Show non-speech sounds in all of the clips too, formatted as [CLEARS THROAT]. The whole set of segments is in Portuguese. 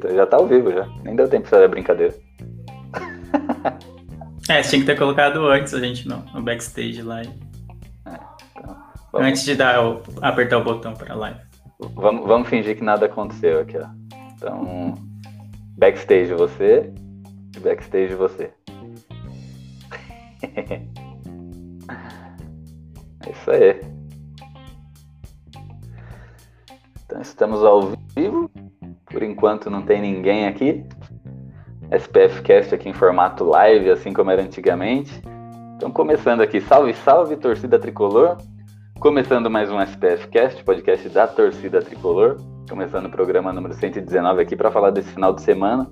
Eita, já tá ao vivo já. Nem deu tempo de fazer a brincadeira. É, tinha que ter colocado antes a gente no, no backstage live. Então, Antes de dar o- apertar o botão para live. Vamos, vamos fingir que nada aconteceu aqui, ó. Então, backstage você backstage você. [LAUGHS] é isso aí. Então estamos ao vivo. Por enquanto não tem ninguém aqui. SPF Cast aqui em formato live, assim como era antigamente. Então começando aqui, salve, salve, torcida tricolor. Começando mais um SPF Cast, podcast da torcida tricolor. Começando o programa número 119 aqui para falar desse final de semana.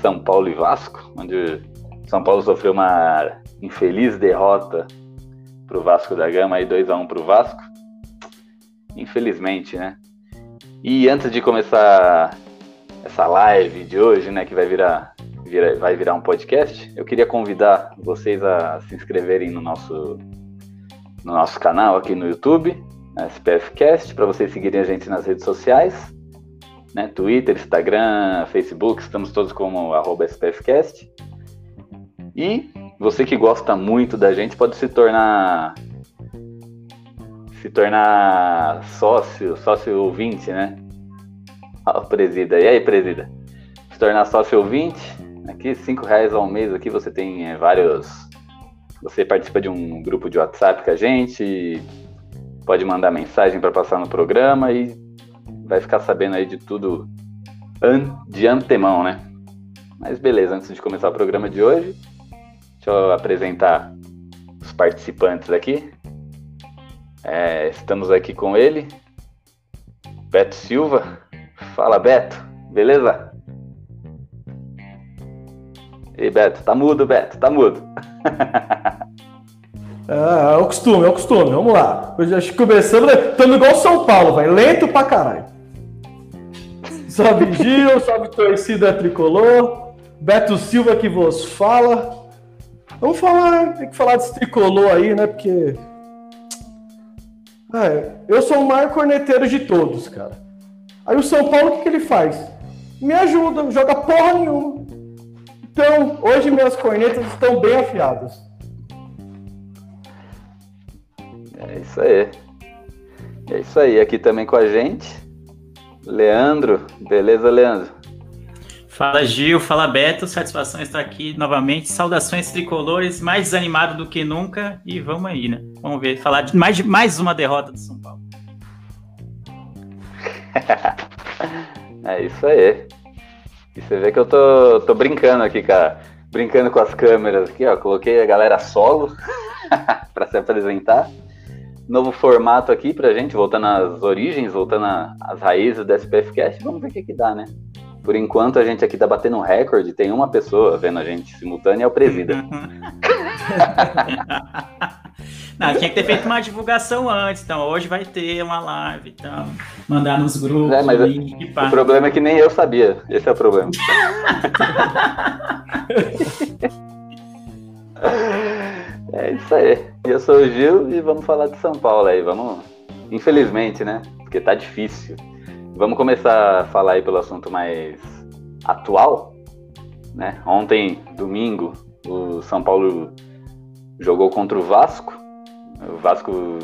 São Paulo e Vasco, onde São Paulo sofreu uma infeliz derrota pro Vasco da Gama, aí 2 a 1 pro Vasco. Infelizmente, né? E antes de começar essa live de hoje, né, que vai virar, vira- vai virar um podcast, eu queria convidar vocês a se inscreverem no nosso no nosso canal aqui no YouTube, na SPFcast, para vocês seguirem a gente nas redes sociais, né, Twitter, Instagram, Facebook, estamos todos como SPFcast. E você que gosta muito da gente pode se tornar se tornar sócio, sócio ouvinte, né? Ó, presida. E aí, presida? Se tornar sócio ouvinte, aqui cinco reais ao mês aqui você tem eh, vários. Você participa de um grupo de WhatsApp com a gente, pode mandar mensagem para passar no programa e vai ficar sabendo aí de tudo an- de antemão, né? Mas beleza, antes de começar o programa de hoje, deixa eu apresentar os participantes aqui. É, estamos aqui com ele, Beto Silva. Fala, Beto. Beleza? Ei, Beto, tá mudo, Beto, tá mudo. É, [LAUGHS] é o costume, é o costume. Vamos lá. Hoje acho que começamos, estamos igual São Paulo, vai lento pra caralho. Salve [LAUGHS] Gil, salve torcida tricolor. Beto Silva que vos fala. Vamos falar, tem que falar desse tricolor aí, né? Porque. É, eu sou o maior corneteiro de todos, cara. Aí o São Paulo, o que, que ele faz? Me ajuda, joga porra nenhuma. Então, hoje minhas cornetas estão bem afiadas. É isso aí. É isso aí. Aqui também com a gente, Leandro. Beleza, Leandro? Fala Gil, fala Beto, satisfação estar aqui novamente. Saudações tricolores, mais desanimado do que nunca. E vamos aí, né? Vamos ver, falar de mais, de mais uma derrota do São Paulo. [LAUGHS] É isso aí. E você vê que eu tô, tô brincando aqui, cara. Brincando com as câmeras aqui, ó. Coloquei a galera solo [LAUGHS] pra se apresentar. Novo formato aqui pra gente, voltando às origens, voltando às raízes do SPFcast. Vamos ver o que que dá, né? Por enquanto a gente aqui tá batendo um recorde. Tem uma pessoa vendo a gente simultânea, é o Presida. [LAUGHS] Não, tinha que ter feito uma divulgação antes, então hoje vai ter uma live, então mandar nos grupos, É, mas link. O problema é que nem eu sabia. Esse é o problema. [LAUGHS] é isso aí. Eu sou o Gil e vamos falar de São Paulo aí. Vamos. Infelizmente, né? Porque tá difícil. Vamos começar a falar aí pelo assunto mais atual. Né? Ontem, domingo, o São Paulo jogou contra o Vasco. O Vasco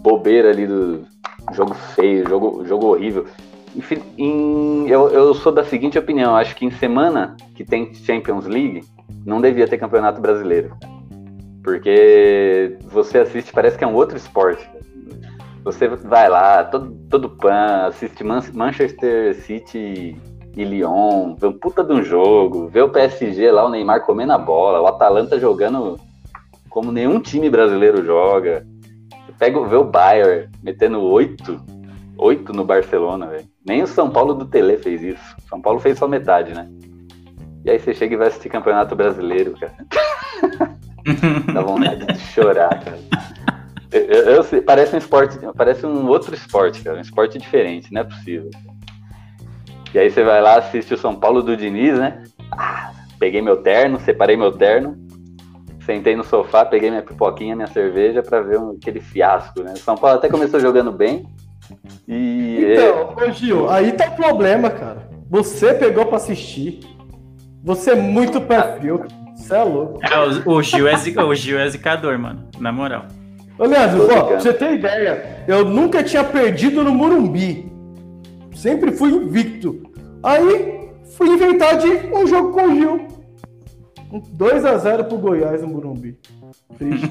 bobeira ali do jogo feio, jogo, jogo horrível. Enfim, em- eu, eu sou da seguinte opinião, acho que em semana que tem Champions League, não devia ter campeonato brasileiro. Porque você assiste, parece que é um outro esporte. Você vai lá, todo, todo pan, assiste Man- Manchester City e Lyon, vê um puta de um jogo, vê o PSG lá, o Neymar comendo a bola, o Atalanta jogando como nenhum time brasileiro joga. Pega, vê o Bayern metendo oito Oito no Barcelona, velho. Nem o São Paulo do Tele fez isso. São Paulo fez só metade, né? E aí você chega e vai assistir Campeonato Brasileiro, cara. [LAUGHS] Dá vontade de chorar, cara. Eu, eu, eu, parece um esporte, parece um outro esporte, cara. Um esporte diferente, não é possível. E aí você vai lá, assiste o São Paulo do Diniz, né? Ah, peguei meu terno, separei meu terno, sentei no sofá, peguei minha pipoquinha, minha cerveja para ver um, aquele fiasco, né? São Paulo até começou jogando bem. E então, ô Gil, aí tá o problema, cara. Você pegou para assistir. Você é muito perfil, Você é louco. É, o, o, Gil é zica, o Gil é zicador, mano. Na moral. Ô, Leandro, ó, pra você ter ideia, eu nunca tinha perdido no Murumbi. Sempre fui invicto. Aí fui inventar de um jogo com o Gil. 2x0 pro Goiás no Murumbi. Triste.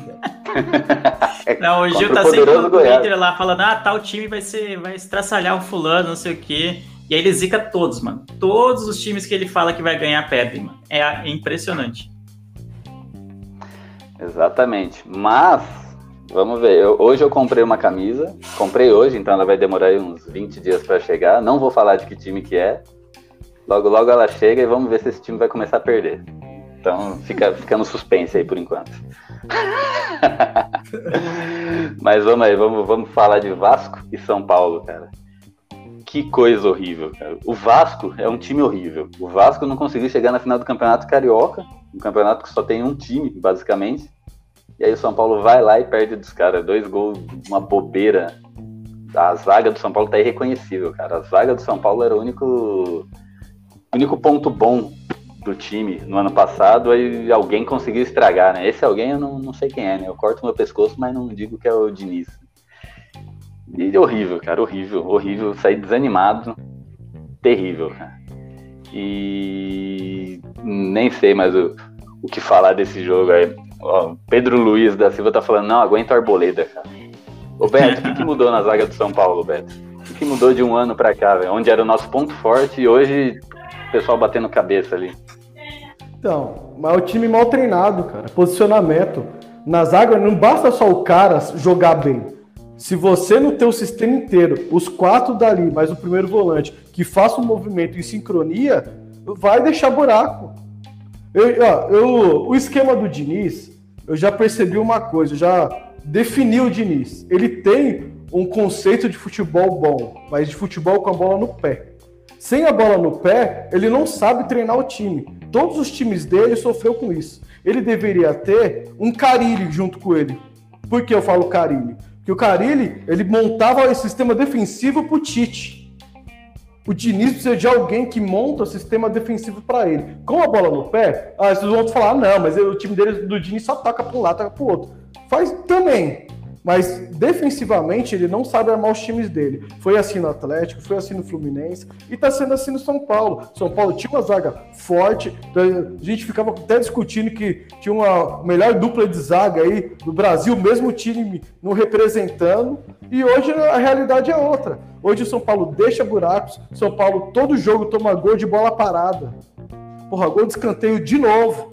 [LAUGHS] Não, o Gil tá sempre no Twitter lá falando: ah, tal time vai ser, vai estraçalhar o fulano, não sei o quê. E aí ele zica todos, mano. Todos os times que ele fala que vai ganhar perdem, mano. É impressionante. Exatamente. Mas, vamos ver. Eu, hoje eu comprei uma camisa. Comprei hoje, então ela vai demorar uns 20 dias para chegar. Não vou falar de que time que é. Logo, logo ela chega e vamos ver se esse time vai começar a perder. Então fica, fica no suspense aí por enquanto. [LAUGHS] Mas vamos aí, vamos, vamos falar de Vasco e São Paulo, cara que coisa horrível, cara. O Vasco é um time horrível. O Vasco não conseguiu chegar na final do Campeonato Carioca, um campeonato que só tem um time, basicamente. E aí o São Paulo vai lá e perde dos caras. Dois gols, uma bobeira. A zaga do São Paulo tá irreconhecível, cara. A zaga do São Paulo era o único, único ponto bom do time no ano passado, aí alguém conseguiu estragar, né? Esse alguém eu não, não sei quem é, né? Eu corto meu pescoço, mas não digo que é o Diniz. E horrível, cara, horrível, horrível. Saí desanimado, terrível, cara. E nem sei mais o, o que falar desse jogo aí. Ó, Pedro Luiz da Silva tá falando, não, aguenta a arboleda, cara. Ô Beto, o que, que, mudou na zaga do São Paulo, Beto? O que, que mudou de um ano pra cá, velho? Onde era o nosso ponto forte e hoje o pessoal batendo cabeça ali. Então, mas é o time mal treinado, cara. Posicionamento. Na zaga não basta só o cara jogar bem. Se você no teu sistema inteiro, os quatro dali, mais o primeiro volante, que faça um movimento em sincronia, vai deixar buraco. Eu, ó, eu, o esquema do Diniz, eu já percebi uma coisa, já defini o Diniz. Ele tem um conceito de futebol bom, mas de futebol com a bola no pé. Sem a bola no pé, ele não sabe treinar o time. Todos os times dele sofreu com isso. Ele deveria ter um Carilli junto com ele. Por que eu falo Carilli? que o Carilli ele montava o sistema defensivo para o Tite. O Diniz precisa de alguém que monta o sistema defensivo para ele. Com a bola no pé, ah, vocês vão falar, não, mas o time dele, do Diniz só toca para um lado, toca para o outro. Faz também. Mas defensivamente ele não sabe armar os times dele. Foi assim no Atlético, foi assim no Fluminense e está sendo assim no São Paulo. São Paulo tinha uma zaga forte, a gente ficava até discutindo que tinha uma melhor dupla de zaga aí do Brasil, mesmo time não representando. E hoje a realidade é outra. Hoje o São Paulo deixa buracos, São Paulo todo jogo toma gol de bola parada. Porra, gol de escanteio de novo.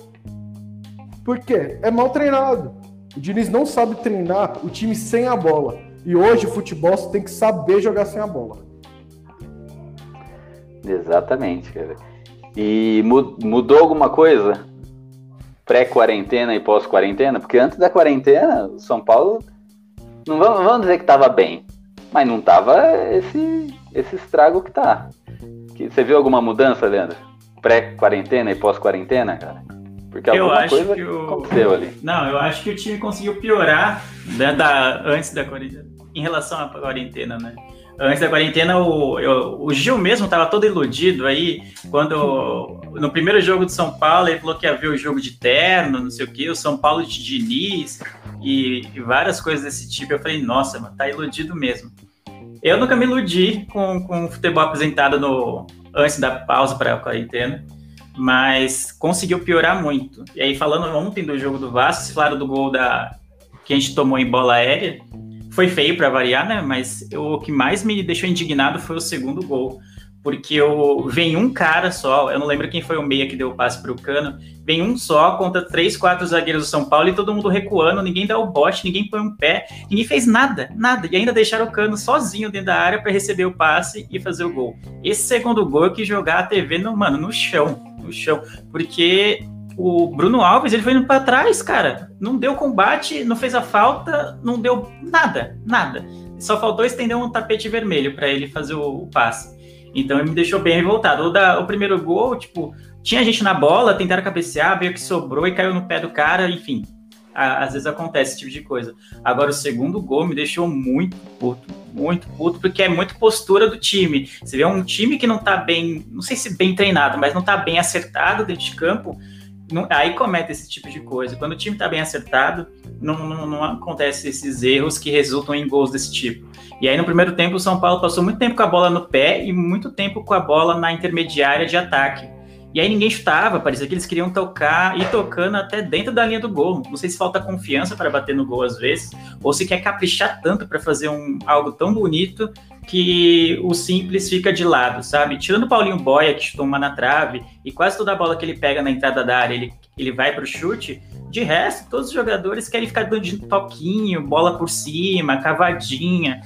Por quê? É mal treinado. O Diniz não sabe treinar o time sem a bola. E hoje o futebol você tem que saber jogar sem a bola. Exatamente, cara. E mudou alguma coisa pré-quarentena e pós-quarentena? Porque antes da quarentena, o São Paulo, não vamos, dizer que estava bem, mas não estava esse, esse estrago que tá. Você viu alguma mudança, Leandro? Pré-quarentena e pós-quarentena, cara? Porque eu acho coisa que o... aconteceu ali. Não, eu acho que o time conseguiu piorar né, da, antes da quarentena, em relação à quarentena, né? Antes da quarentena, o, eu, o Gil mesmo estava todo iludido aí, quando no primeiro jogo de São Paulo ele falou que ia ver o jogo de terno, não sei o que, o São Paulo de Diniz e, e várias coisas desse tipo. Eu falei, nossa, mano, tá iludido mesmo. Eu nunca me iludi com, com o futebol apresentado no, antes da pausa para a quarentena mas conseguiu piorar muito. E aí, falando ontem do jogo do Vasco, vocês falaram do gol da, que a gente tomou em bola aérea, foi feio para variar, né? Mas eu, o que mais me deixou indignado foi o segundo gol. porque eu, vem um cara só, eu não lembro quem foi o meia que deu o passe para o Cano, vem um só contra três, quatro zagueiros do São Paulo e todo mundo recuando, ninguém dá o bote, ninguém põe um pé, ninguém fez nada, nada, e ainda deixaram o Cano sozinho dentro da área para receber o passe e fazer o gol. Esse segundo gol quis jogar a TV no, mano, no chão, no chão, porque o Bruno Alves ele foi indo para trás, cara, não deu combate, não fez a falta, não deu nada, nada. Só faltou estender um tapete vermelho para ele fazer o, o passe. Então ele me deixou bem revoltado. O, da, o primeiro gol, tipo, tinha gente na bola, tentaram cabecear, veio que sobrou e caiu no pé do cara, enfim. Às vezes acontece esse tipo de coisa. Agora, o segundo gol me deixou muito puto, muito puto, porque é muito postura do time. Você vê um time que não tá bem, não sei se bem treinado, mas não tá bem acertado dentro de campo, não, aí comete esse tipo de coisa. Quando o time tá bem acertado, não, não, não acontece esses erros que resultam em gols desse tipo. E aí no primeiro tempo o São Paulo passou muito tempo com a bola no pé e muito tempo com a bola na intermediária de ataque. E aí ninguém chutava, parecia que eles queriam tocar e tocando até dentro da linha do gol. Não sei se falta confiança para bater no gol às vezes, ou se quer caprichar tanto para fazer um, algo tão bonito que o simples fica de lado, sabe? Tirando o Paulinho Boia, que chutou uma na trave, e quase toda a bola que ele pega na entrada da área, ele, ele vai para o chute. De resto, todos os jogadores querem ficar dando toquinho, bola por cima, cavadinha,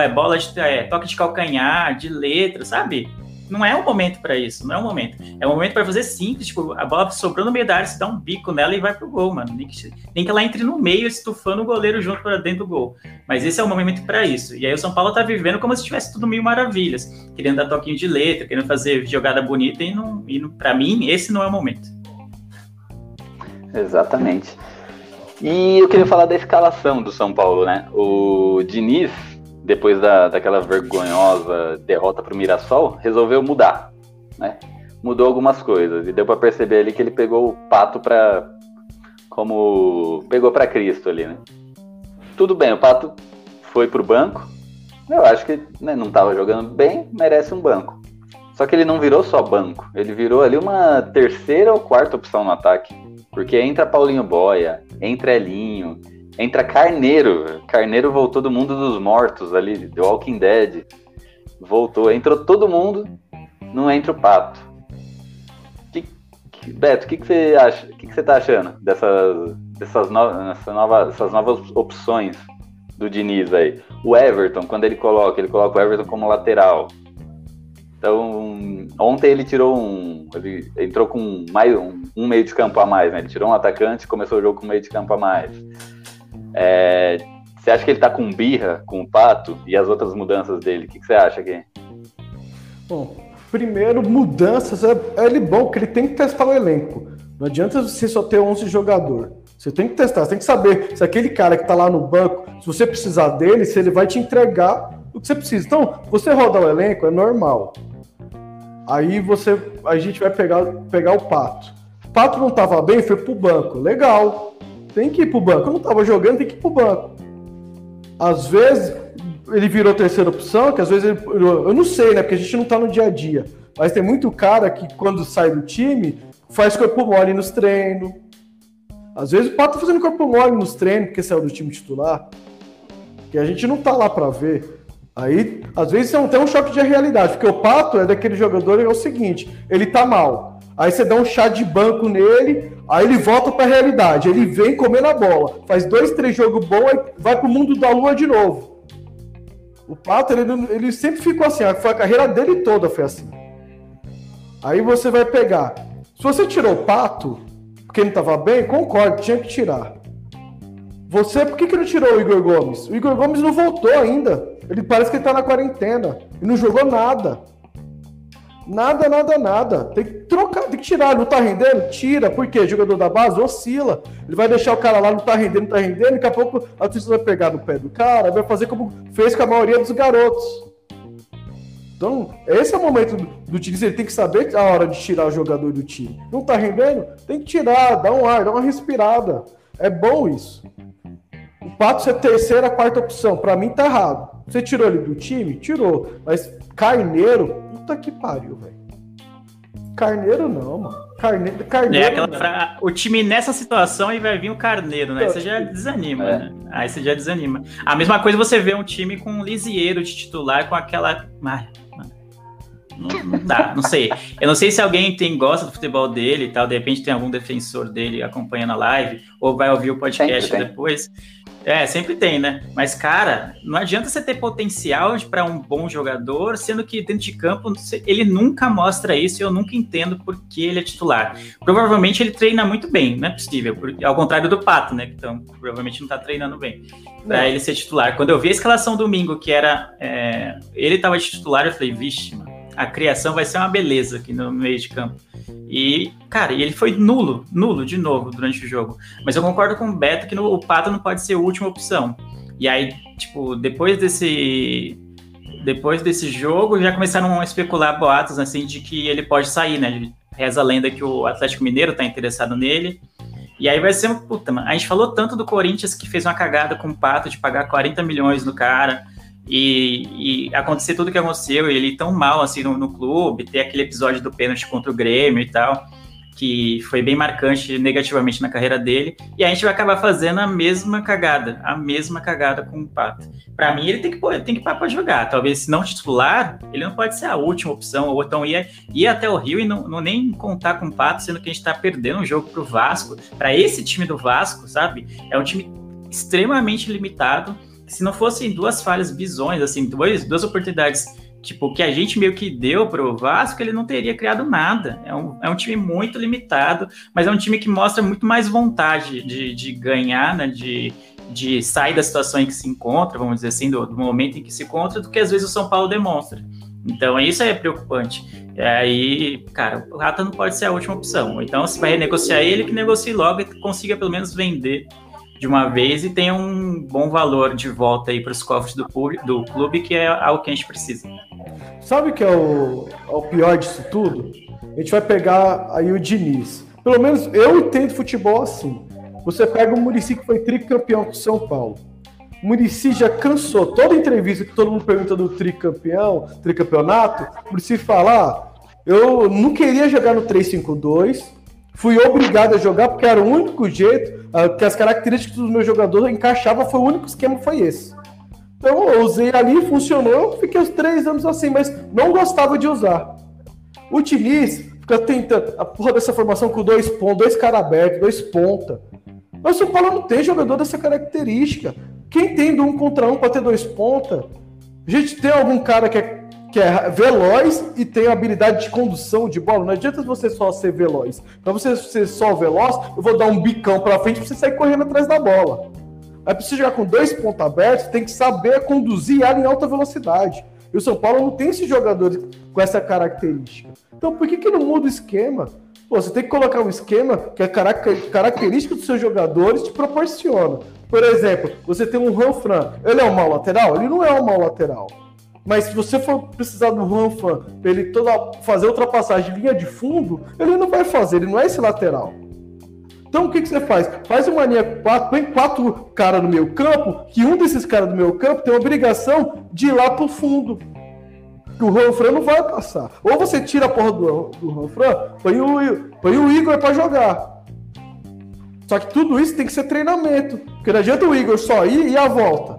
é, bola de é, toque de calcanhar, de letra, sabe? Não é o momento para isso, não é o momento. É o momento para fazer simples, tipo, a bola sobrou no meio da área, você dá um bico nela e vai pro gol, mano. Nem que, nem que ela entre no meio, estufando o goleiro junto para dentro do gol. Mas esse é o momento para isso. E aí o São Paulo tá vivendo como se tivesse tudo mil maravilhas, querendo dar toquinho de letra, querendo fazer jogada bonita e não, e não para mim esse não é o momento. Exatamente. E eu queria falar da escalação do São Paulo, né? O Diniz depois da, daquela vergonhosa derrota para o Mirassol, resolveu mudar, né? Mudou algumas coisas e deu para perceber ali que ele pegou o pato para como pegou para Cristo ali, né? Tudo bem, o pato foi pro banco. Eu acho que né, não estava jogando bem, merece um banco. Só que ele não virou só banco, ele virou ali uma terceira ou quarta opção no ataque. Porque entra Paulinho Boia, entra Elinho, Entra Carneiro. Carneiro voltou do mundo dos mortos ali, The Walking Dead. Voltou. Entrou todo mundo, não entra o Pato. Que, que, Beto, o que, que você acha? O que, que você tá achando dessas, dessas, no, nova, dessas novas opções do Diniz aí? O Everton, quando ele coloca, ele coloca o Everton como lateral. Então, ontem ele tirou um. Ele entrou com mais um, um meio de campo a mais, né? Ele tirou um atacante e começou o jogo com um meio de campo a mais. É, você acha que ele tá com birra com o Pato e as outras mudanças dele? O que, que você acha aqui? Bom, primeiro, mudanças. É, é ele bom que ele tem que testar o elenco. Não adianta você só ter 11 jogadores. Você tem que testar, você tem que saber se aquele cara que tá lá no banco, se você precisar dele, se ele vai te entregar o que você precisa. Então, você rodar o elenco é normal. Aí você, a gente vai pegar, pegar o Pato. O Pato não tava bem, foi pro banco. Legal. Tem que ir pro banco. Eu não tava jogando, tem que ir pro banco. Às vezes ele virou terceira opção, que às vezes ele, eu não sei, né? Porque a gente não tá no dia a dia. Mas tem muito cara que quando sai do time faz corpo mole nos treinos. Às vezes o Pato tá fazendo corpo mole nos treinos porque saiu do time titular. Que a gente não tá lá para ver. Aí, às vezes, é um, um choque de realidade, porque o Pato é daquele jogador, é o seguinte, ele tá mal. Aí você dá um chá de banco nele, Aí ele volta para a realidade, ele vem comendo a bola, faz dois, três jogos bons e vai para o mundo da lua de novo. O Pato, ele, ele sempre ficou assim, foi a carreira dele toda foi assim. Aí você vai pegar. Se você tirou o Pato, porque ele não estava bem, concordo, tinha que tirar. Você, por que, que não tirou o Igor Gomes? O Igor Gomes não voltou ainda. Ele parece que ele tá na quarentena. E não jogou nada. Nada, nada, nada. Tem que trocar, tem que tirar. Não tá rendendo? Tira. Por quê? Jogador da base oscila. Ele vai deixar o cara lá, não tá rendendo, não tá rendendo. Daqui a pouco a torcida vai pegar no pé do cara, vai fazer como fez com a maioria dos garotos. Então, esse é o momento do, time. Ele tem que saber a hora de tirar o jogador do time. Não tá rendendo? Tem que tirar, dá um ar, dá uma respirada. É bom isso. O Pato ser terceira, quarta opção. Para mim tá errado. Você tirou ele do time? Tirou. Mas Carneiro, Puta que pariu, velho. Carneiro não, mano. Carneiro, carneiro é aquela fra... O time nessa situação aí vai vir o carneiro, né? Aí você já desanima, é. né? Aí você já desanima. A mesma coisa você vê um time com um Lisieiro de titular com aquela. Não, não dá, não sei. Eu não sei se alguém tem gosta do futebol dele e tal, de repente tem algum defensor dele acompanhando a live, ou vai ouvir o podcast depois. É, sempre tem, né? Mas, cara, não adianta você ter potencial para um bom jogador, sendo que dentro de campo ele nunca mostra isso e eu nunca entendo por que ele é titular. Provavelmente ele treina muito bem, não é possível, porque, ao contrário do Pato, né? Então, provavelmente não tá treinando bem para ele ser titular. Quando eu vi a escalação domingo, que era. É, ele tava de titular, eu falei, vixe, mano, a criação vai ser uma beleza aqui no meio de campo. E, cara, ele foi nulo, nulo de novo durante o jogo. Mas eu concordo com o Beto que no, o Pato não pode ser a última opção. E aí, tipo, depois desse. Depois desse jogo, já começaram a especular boatos assim de que ele pode sair, né? Reza a lenda que o Atlético Mineiro tá interessado nele. E aí vai ser uma puta, mano. A gente falou tanto do Corinthians que fez uma cagada com o Pato de pagar 40 milhões no cara e, e acontecer tudo que aconteceu, ele tão mal assim no, no, clube, ter aquele episódio do pênalti contra o Grêmio e tal, que foi bem marcante negativamente na carreira dele, e a gente vai acabar fazendo a mesma cagada, a mesma cagada com o Pato. Para mim, ele tem que ele tem que parar para jogar. Talvez se não titular, ele não pode ser a última opção, ou então ir, ir até o Rio e não, não nem contar com o Pato, sendo que a gente está perdendo um jogo pro Vasco. Para esse time do Vasco, sabe? É um time extremamente limitado se não fossem duas falhas visões, assim, duas, duas oportunidades, tipo, que a gente meio que deu pro Vasco, ele não teria criado nada. É um, é um time muito limitado, mas é um time que mostra muito mais vontade de, de ganhar, né, de, de sair da situação em que se encontra, vamos dizer assim, do, do momento em que se encontra, do que às vezes o São Paulo demonstra. Então, isso é preocupante. E aí, cara, o Rata não pode ser a última opção. Então, se vai renegociar ele, que negocie logo e consiga pelo menos vender de uma vez e tenha um bom valor de volta aí para os cofres do, do clube, que é algo que a gente precisa. Sabe o que é o, é o pior disso tudo? A gente vai pegar aí o Diniz. Pelo menos eu entendo futebol assim. Você pega o Murici que foi tricampeão com São Paulo. O Murici já cansou. Toda entrevista que todo mundo pergunta do tricampeão, tricampeonato, o Murici fala: ah, eu não queria jogar no 3-5-2, Fui obrigado a jogar porque era o único jeito uh, que as características dos meus jogadores encaixavam, foi o único esquema foi esse. Então eu usei ali, funcionou, fiquei os três anos assim, mas não gostava de usar. O fica tentando a porra dessa formação com dois pontos, dois caras abertos, dois ponta. Mas o São Paulo não tem jogador dessa característica. Quem tem do um contra um para ter dois ponta? A gente tem algum cara que é que é veloz e tem habilidade de condução de bola. Não adianta você só ser veloz. Para você ser só veloz, eu vou dar um bicão para frente para você sair correndo atrás da bola. Aí precisa jogar com dois pontos abertos, tem que saber conduzir ela em alta velocidade. E o São Paulo não tem esses jogadores com essa característica. Então por que, que não muda o esquema? Pô, você tem que colocar um esquema que a característica dos seus jogadores te proporciona. Por exemplo, você tem um Ranfran. Ele é um mau lateral? Ele não é um mau lateral. Mas se você for precisar do Ranfan ele toda, fazer ultrapassagem de linha de fundo, ele não vai fazer, ele não é esse lateral. Então o que, que você faz? Faz uma linha 4, põe quatro caras no meio campo, que um desses caras do meio campo tem a obrigação de ir lá pro fundo. Que o Ranfran não vai passar. Ou você tira a porra do, do Ranfran, põe o, põe o Igor para jogar. Só que tudo isso tem que ser treinamento. Porque não adianta o Igor só ir e a volta.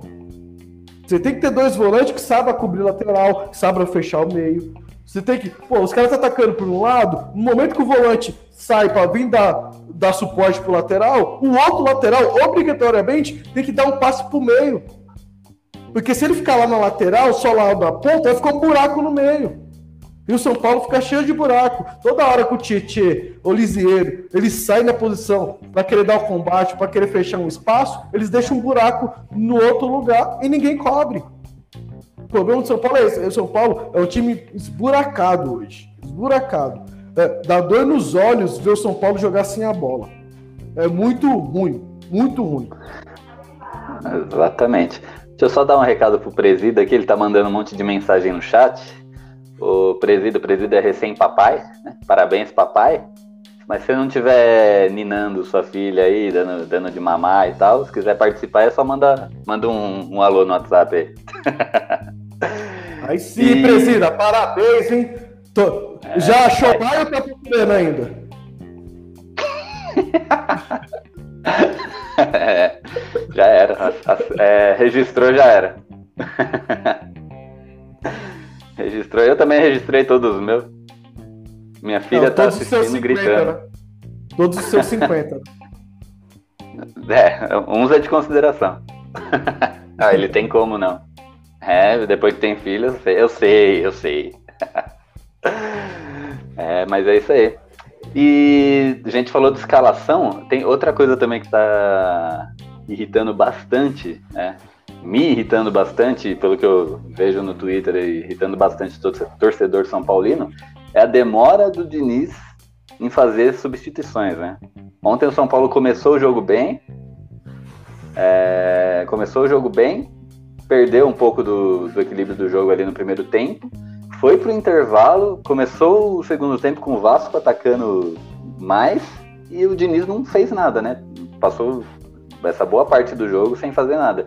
Você tem que ter dois volantes que sabem cobrir lateral, que sabem fechar o meio. Você tem que. Pô, os caras estão atacando por um lado, no momento que o volante sai para vir dar, dar suporte pro lateral, o outro lateral, obrigatoriamente, tem que dar um passe pro meio. Porque se ele ficar lá na lateral, só lá na ponta, vai ficar um buraco no meio. E o São Paulo fica cheio de buraco. Toda hora que o Tietê, o Lisieiro, eles saem na posição para querer dar o combate, para querer fechar um espaço, eles deixam um buraco no outro lugar e ninguém cobre. O problema do São Paulo é esse. O São Paulo é um time esburacado hoje. Esburacado. É, dá dor nos olhos ver o São Paulo jogar sem a bola. É muito ruim. Muito ruim. Exatamente. Deixa eu só dar um recado pro presídio aqui, ele tá mandando um monte de mensagem no chat o presídio, o presídio é recém-papai, né? Parabéns, papai. Mas se não tiver ninando sua filha aí, dando, dando de mamar e tal, se quiser participar, é só manda, manda um, um alô no WhatsApp aí. [LAUGHS] Aí sim, e... presida, parabéns, hein? Tô... É, Já achou é... mais ou tá procurando ainda? [LAUGHS] é, já era. É, registrou, já era. [LAUGHS] Registrou. Eu também registrei todos os meus. Minha filha Não, tá assistindo e 50, gritando. né? Todos os seus 50. [LAUGHS] É, uns é de consideração. [LAUGHS] ah, ele tem como não. É, depois que tem filho, eu sei, eu sei. Eu sei. [LAUGHS] é, mas é isso aí. E a gente falou de escalação, tem outra coisa também que tá irritando bastante, né? Me irritando bastante, pelo que eu vejo no Twitter, irritando bastante todo torcedor São Paulino, é a demora do Diniz em fazer substituições, né? Ontem o São Paulo começou o jogo bem, é, começou o jogo bem, perdeu um pouco do, do equilíbrio do jogo ali no primeiro tempo, foi pro intervalo, começou o segundo tempo com o Vasco atacando mais e o Diniz não fez nada, né? Passou essa boa parte do jogo sem fazer nada.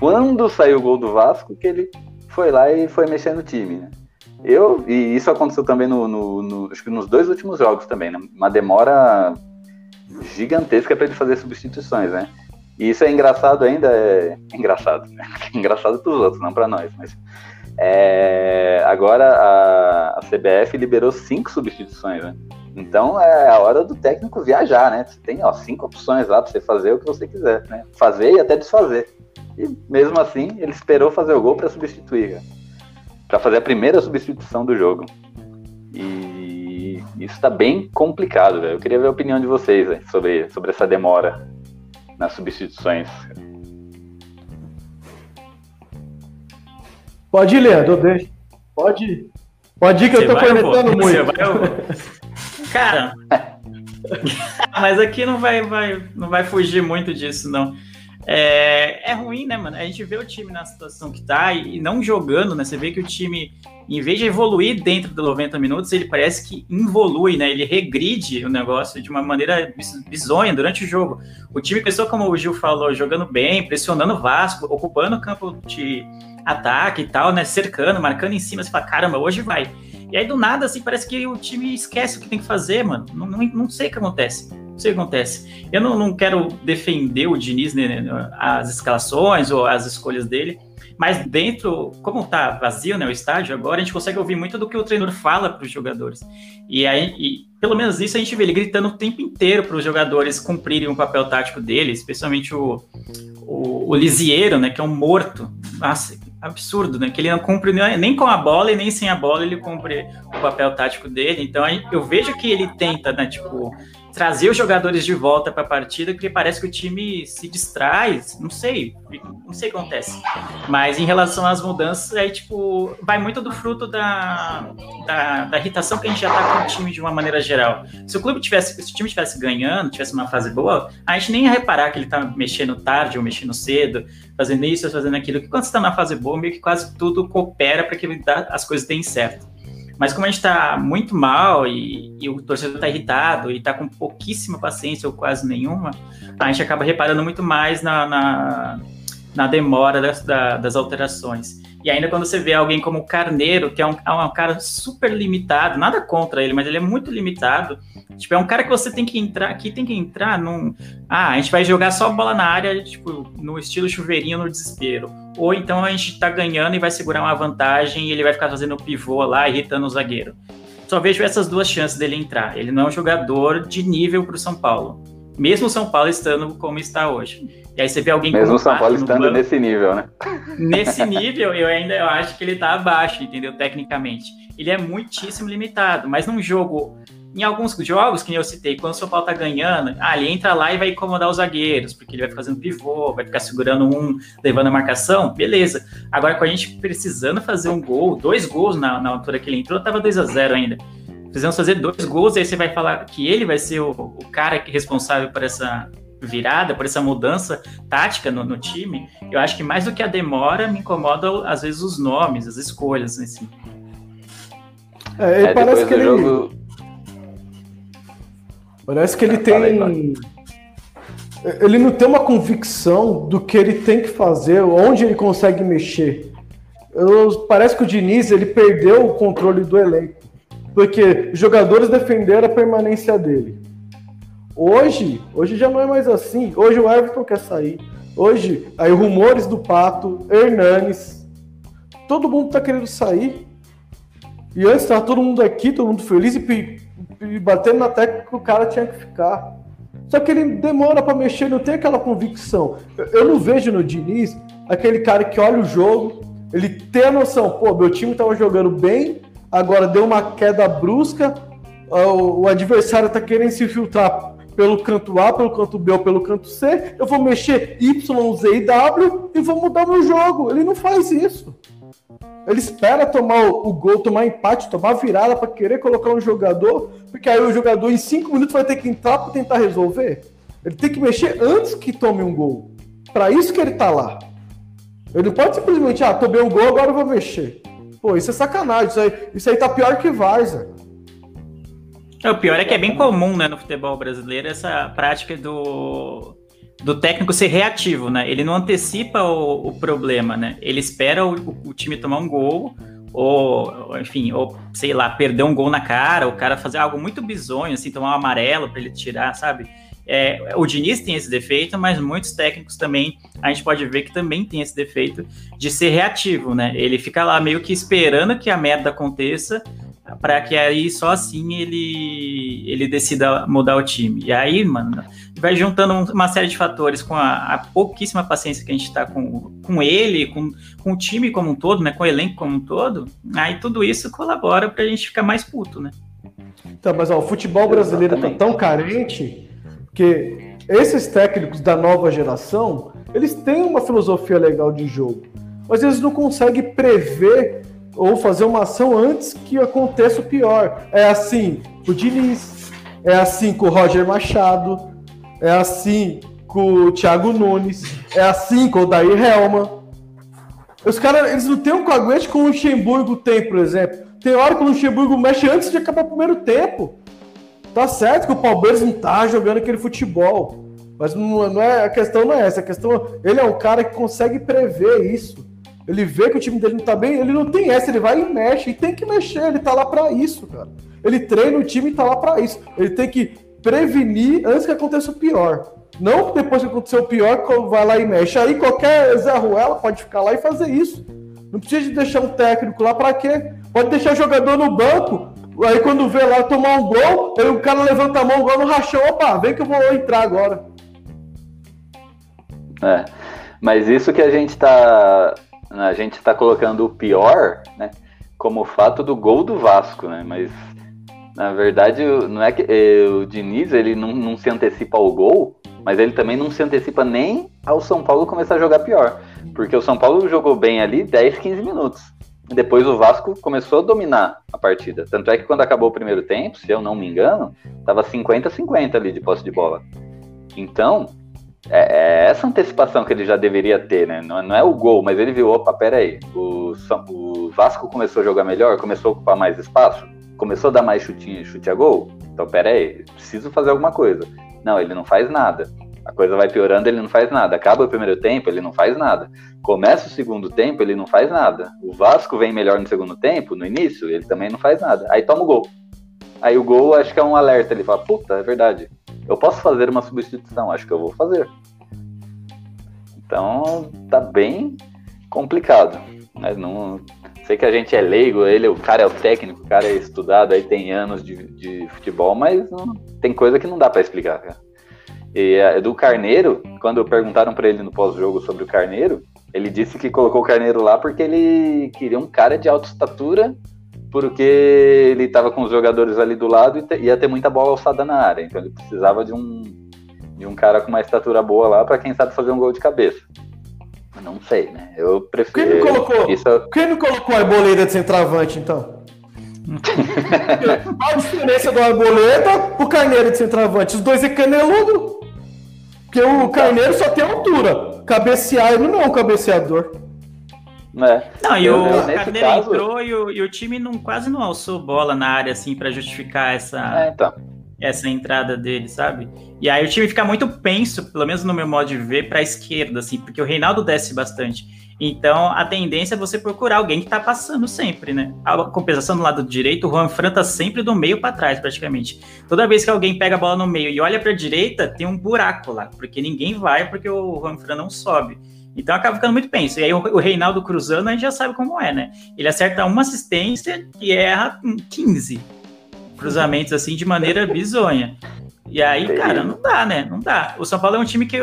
Quando saiu o gol do Vasco, que ele foi lá e foi mexer no time, né? Eu, e isso aconteceu também no, no- no- acho que nos dois últimos jogos também, né? Uma demora gigantesca para ele fazer substituições, né? E isso é engraçado ainda, é [LAUGHS] engraçado, né? [LAUGHS] engraçado para os outros, não para nós, mas é, agora a, a CBF liberou cinco substituições, né? Então é a hora do técnico viajar, né? Você tem ó, cinco opções lá para você fazer o que você quiser, né? Fazer e até desfazer. E mesmo assim, ele esperou fazer o gol para substituir, para fazer a primeira substituição do jogo. E isso está bem complicado, velho. Eu queria ver a opinião de vocês velho, sobre, sobre essa demora nas substituições. Pode ir, Leandro, deixa. Pode ir. Pode ir que eu Você tô vai, eu cornetando Você muito. vai, eu vou. [LAUGHS] Cara, [LAUGHS] mas aqui não vai, vai, não vai fugir muito disso, não. É, é ruim, né, mano? A gente vê o time na situação que tá e, não jogando, né? Você vê que o time, em vez de evoluir dentro dos 90 minutos, ele parece que involui, né? Ele regride o negócio de uma maneira bizonha durante o jogo. O time começou, como o Gil falou, jogando bem, pressionando o Vasco, ocupando o campo de ataque e tal, né? Cercando, marcando em cima. Você fala, caramba, hoje vai. E aí, do nada, assim, parece que o time esquece o que tem que fazer, mano. Não, não, não sei o que acontece. O que acontece. Eu não, não quero defender o Diniz, né, as escalações ou as escolhas dele, mas dentro, como tá vazio, né, o estádio, agora a gente consegue ouvir muito do que o treinador fala para os jogadores. E aí, e, pelo menos isso a gente vê ele gritando o tempo inteiro para os jogadores cumprirem o papel tático dele, especialmente o, o, o Lisieiro, né, que é um morto. Nossa, absurdo, né? Que ele não cumpre nem com a bola e nem sem a bola ele cumpre o papel tático dele. Então eu vejo que ele tenta, né, tipo, trazer os jogadores de volta para a partida, porque parece que o time se distrai, não sei, não sei o que acontece. Mas em relação às mudanças, aí, tipo, vai muito do fruto da, da, da irritação que a gente já tá com o time de uma maneira geral. Se o clube tivesse, se o time estivesse ganhando, tivesse uma fase boa, a gente nem ia reparar que ele tá mexendo tarde ou mexendo cedo, fazendo isso fazendo aquilo, que quando você tá na fase boa, meio que quase tudo coopera para que as coisas deem certo. Mas como a gente tá muito mal e, e o torcedor tá irritado e tá com pouquíssima paciência ou quase nenhuma, a gente acaba reparando muito mais na, na, na demora das, da- das alterações. E ainda quando você vê alguém como o Carneiro, que é um, é um cara super limitado, nada contra ele, mas ele é muito limitado. Tipo, é um cara que você tem que entrar, que tem que entrar num. Ah, a gente vai jogar só bola na área, tipo, no estilo chuveirinho no desespero. Ou então a gente tá ganhando e vai segurar uma vantagem e ele vai ficar fazendo pivô lá, irritando o zagueiro. Só vejo essas duas chances dele entrar. Ele não é um jogador de nível pro São Paulo. Mesmo o São Paulo estando como está hoje. E aí você vê alguém Mesmo o São Paulo estando banco- nesse nível, né? nesse [LAUGHS] nível, eu ainda eu acho que ele tá abaixo, entendeu? Tecnicamente. Ele é muitíssimo limitado, mas num jogo, em alguns jogos que eu citei, quando o São Paulo tá ganhando, ah, ele entra lá e vai incomodar os zagueiros, porque ele vai ficar fazendo pivô, vai ficar segurando um, levando a marcação, beleza. Agora, com a gente precisando fazer um gol, dois gols na, na altura que ele entrou, tava 2 a 0 ainda. Precisamos fazer dois gols, aí você vai falar que ele vai ser o, o cara que é responsável por essa virada, por essa mudança tática no, no time, eu acho que mais do que a demora, me incomoda às vezes os nomes, as escolhas, assim. É, ele É, parece que ele, jogo. Parece que ele aí, tem. Ele não tem uma convicção do que ele tem que fazer, onde ele consegue mexer. Eu- parece que o Diniz ele perdeu o controle do elenco, porque os jogadores defenderam a permanência dele. Hoje, hoje já não é mais assim. Hoje o Everton quer sair. Hoje, aí rumores do Pato, Hernanes, todo mundo tá querendo sair. E antes tava todo mundo aqui, todo mundo feliz e, e batendo na tecla que o cara tinha que ficar. Só que ele demora para mexer, não tem aquela convicção. Eu, não vejo no Diniz aquele cara que olha o jogo, ele tem a noção, pô, meu time tava jogando bem, agora deu uma queda brusca, o, o adversário tá querendo se filtrar pelo canto A, pelo canto B ou pelo canto C, eu vou mexer Y, Z e W e vou mudar meu jogo. Ele não faz isso. Ele espera tomar o, gol, tomar empate, tomar virada para querer colocar um jogador, porque aí o jogador em cinco minutos vai ter que entrar para tentar resolver. Ele tem que mexer antes que tome um gol. Para isso que ele tá lá. Ele pode simplesmente, ah, tomei um gol, agora eu vou mexer. Pô, isso é sacanagem. Isso aí, isso aí tá pior que Varsa. É, o pior é que é bem comum, né, no futebol brasileiro, essa prática do, do técnico ser reativo, né? Ele não antecipa o, o problema, né? Ele espera o, o, time tomar um gol, ou, enfim, ou sei lá, perder um gol na cara, o cara fazer algo muito bizonho, assim, tomar um amarelo para ele tirar, sabe? É, o Diniz tem esse defeito, mas muitos técnicos também, a gente pode ver que também tem esse defeito de ser reativo, né? Ele fica lá meio que esperando que a merda aconteça para que aí só assim ele ele decida mudar o time. E aí, mano, vai juntando uma série de fatores com a, a pouquíssima paciência que a gente está com, com ele, com, com o time como um todo, né, com o elenco como um todo, aí tudo isso colabora para a gente ficar mais puto, né? Então, mas ó, o futebol brasileiro está tão carente que esses técnicos da nova geração, eles têm uma filosofia legal de jogo, mas eles não conseguem prever ou fazer uma ação antes que aconteça o pior. É assim com o Diniz, é assim com o Roger Machado, é assim com o Thiago Nunes, é assim com o Daí Helma. Os caras, eles não têm um coaguete como o Luxemburgo tem, por exemplo. Tem hora que o Luxemburgo mexe antes de acabar o primeiro tempo. Tá certo que o Palmeiras não tá jogando aquele futebol. Mas não, não é, a questão não é essa. A questão ele é um cara que consegue prever isso. Ele vê que o time dele não tá bem, ele não tem essa, ele vai e mexe, e tem que mexer, ele tá lá para isso, cara. Ele treina o time e tá lá para isso. Ele tem que prevenir antes que aconteça o pior. Não depois que aconteceu o pior, vai lá e mexe. Aí qualquer Zé Ruela pode ficar lá e fazer isso. Não precisa de deixar um técnico lá para quê? Pode deixar o jogador no banco. Aí quando vê lá tomar um gol, aí o cara levanta a mão igual no rachão. Opa, vem que eu vou entrar agora. É. Mas isso que a gente tá a gente está colocando o pior, né, como o fato do gol do Vasco, né? Mas na verdade não é que é, o Diniz ele não, não se antecipa ao gol, mas ele também não se antecipa nem ao São Paulo começar a jogar pior, porque o São Paulo jogou bem ali 10, 15 minutos. Depois o Vasco começou a dominar a partida. Tanto é que quando acabou o primeiro tempo, se eu não me engano, tava 50-50 ali de posse de bola. Então, é, é, essa antecipação que ele já deveria ter, né? Não, não, é o gol, mas ele viu, opa, peraí, o, o Vasco começou a jogar melhor, começou a ocupar mais espaço, começou a dar mais chutinho, chute a gol, então peraí, preciso fazer alguma coisa. Não, ele não faz nada. A coisa vai piorando, ele não faz nada. Acaba o primeiro tempo, ele não faz nada. Começa o segundo tempo, ele não faz nada. O Vasco vem melhor no segundo tempo, no início, ele também não faz nada. Aí toma o gol. Aí o gol acho que é um alerta, ele fala, puta, é verdade eu posso fazer uma substituição, acho que eu vou fazer. Então tá bem complicado. Mas não. Sei que a gente é leigo, ele, o cara é o técnico, o cara é estudado, aí tem anos de, de futebol, mas não, tem coisa que não dá para explicar, cara. E é, do Carneiro, quando perguntaram para ele no pós-jogo sobre o Carneiro, ele disse que colocou o Carneiro lá porque ele queria um cara de alta estatura porque ele estava com os jogadores ali do lado e ia ter muita bola alçada na área. Então ele precisava de um, de um cara com uma estatura boa lá para quem sabe fazer um gol de cabeça. Não sei, né? Eu prefiro. Quem não colocou, isso... quem não colocou a Arboleda de centroavante, então? [LAUGHS] Qual a diferença do Arboleda pro Carneiro de centroavante? Os dois é caneludo. Porque o Carneiro só tem altura. Cabecear, ele não é um cabeceador. É. Não, e o Carneiro caso... entrou e o, e o, time não, quase não alçou bola na área, assim, para justificar essa, é, então. essa entrada dele, sabe? E aí o time fica muito penso, pelo menos no meu modo de ver, para a esquerda, assim, porque o Reinaldo desce bastante. Então a tendência é você procurar alguém que tá passando sempre, né? A compensação do lado direito, o Juan Fran tá sempre do meio para trás, praticamente. Toda vez que alguém pega a bola no meio e olha para a direita, tem um buraco lá, porque ninguém vai porque o Juan Fran não sobe. Então acaba ficando muito penso. E aí o, Reinaldo cruzando, a gente já sabe como é, né? Ele acerta uma assistência e erra 15 cruzamentos assim de maneira bizonha. E aí, cara, não dá, né? Não dá. O São Paulo é um time que,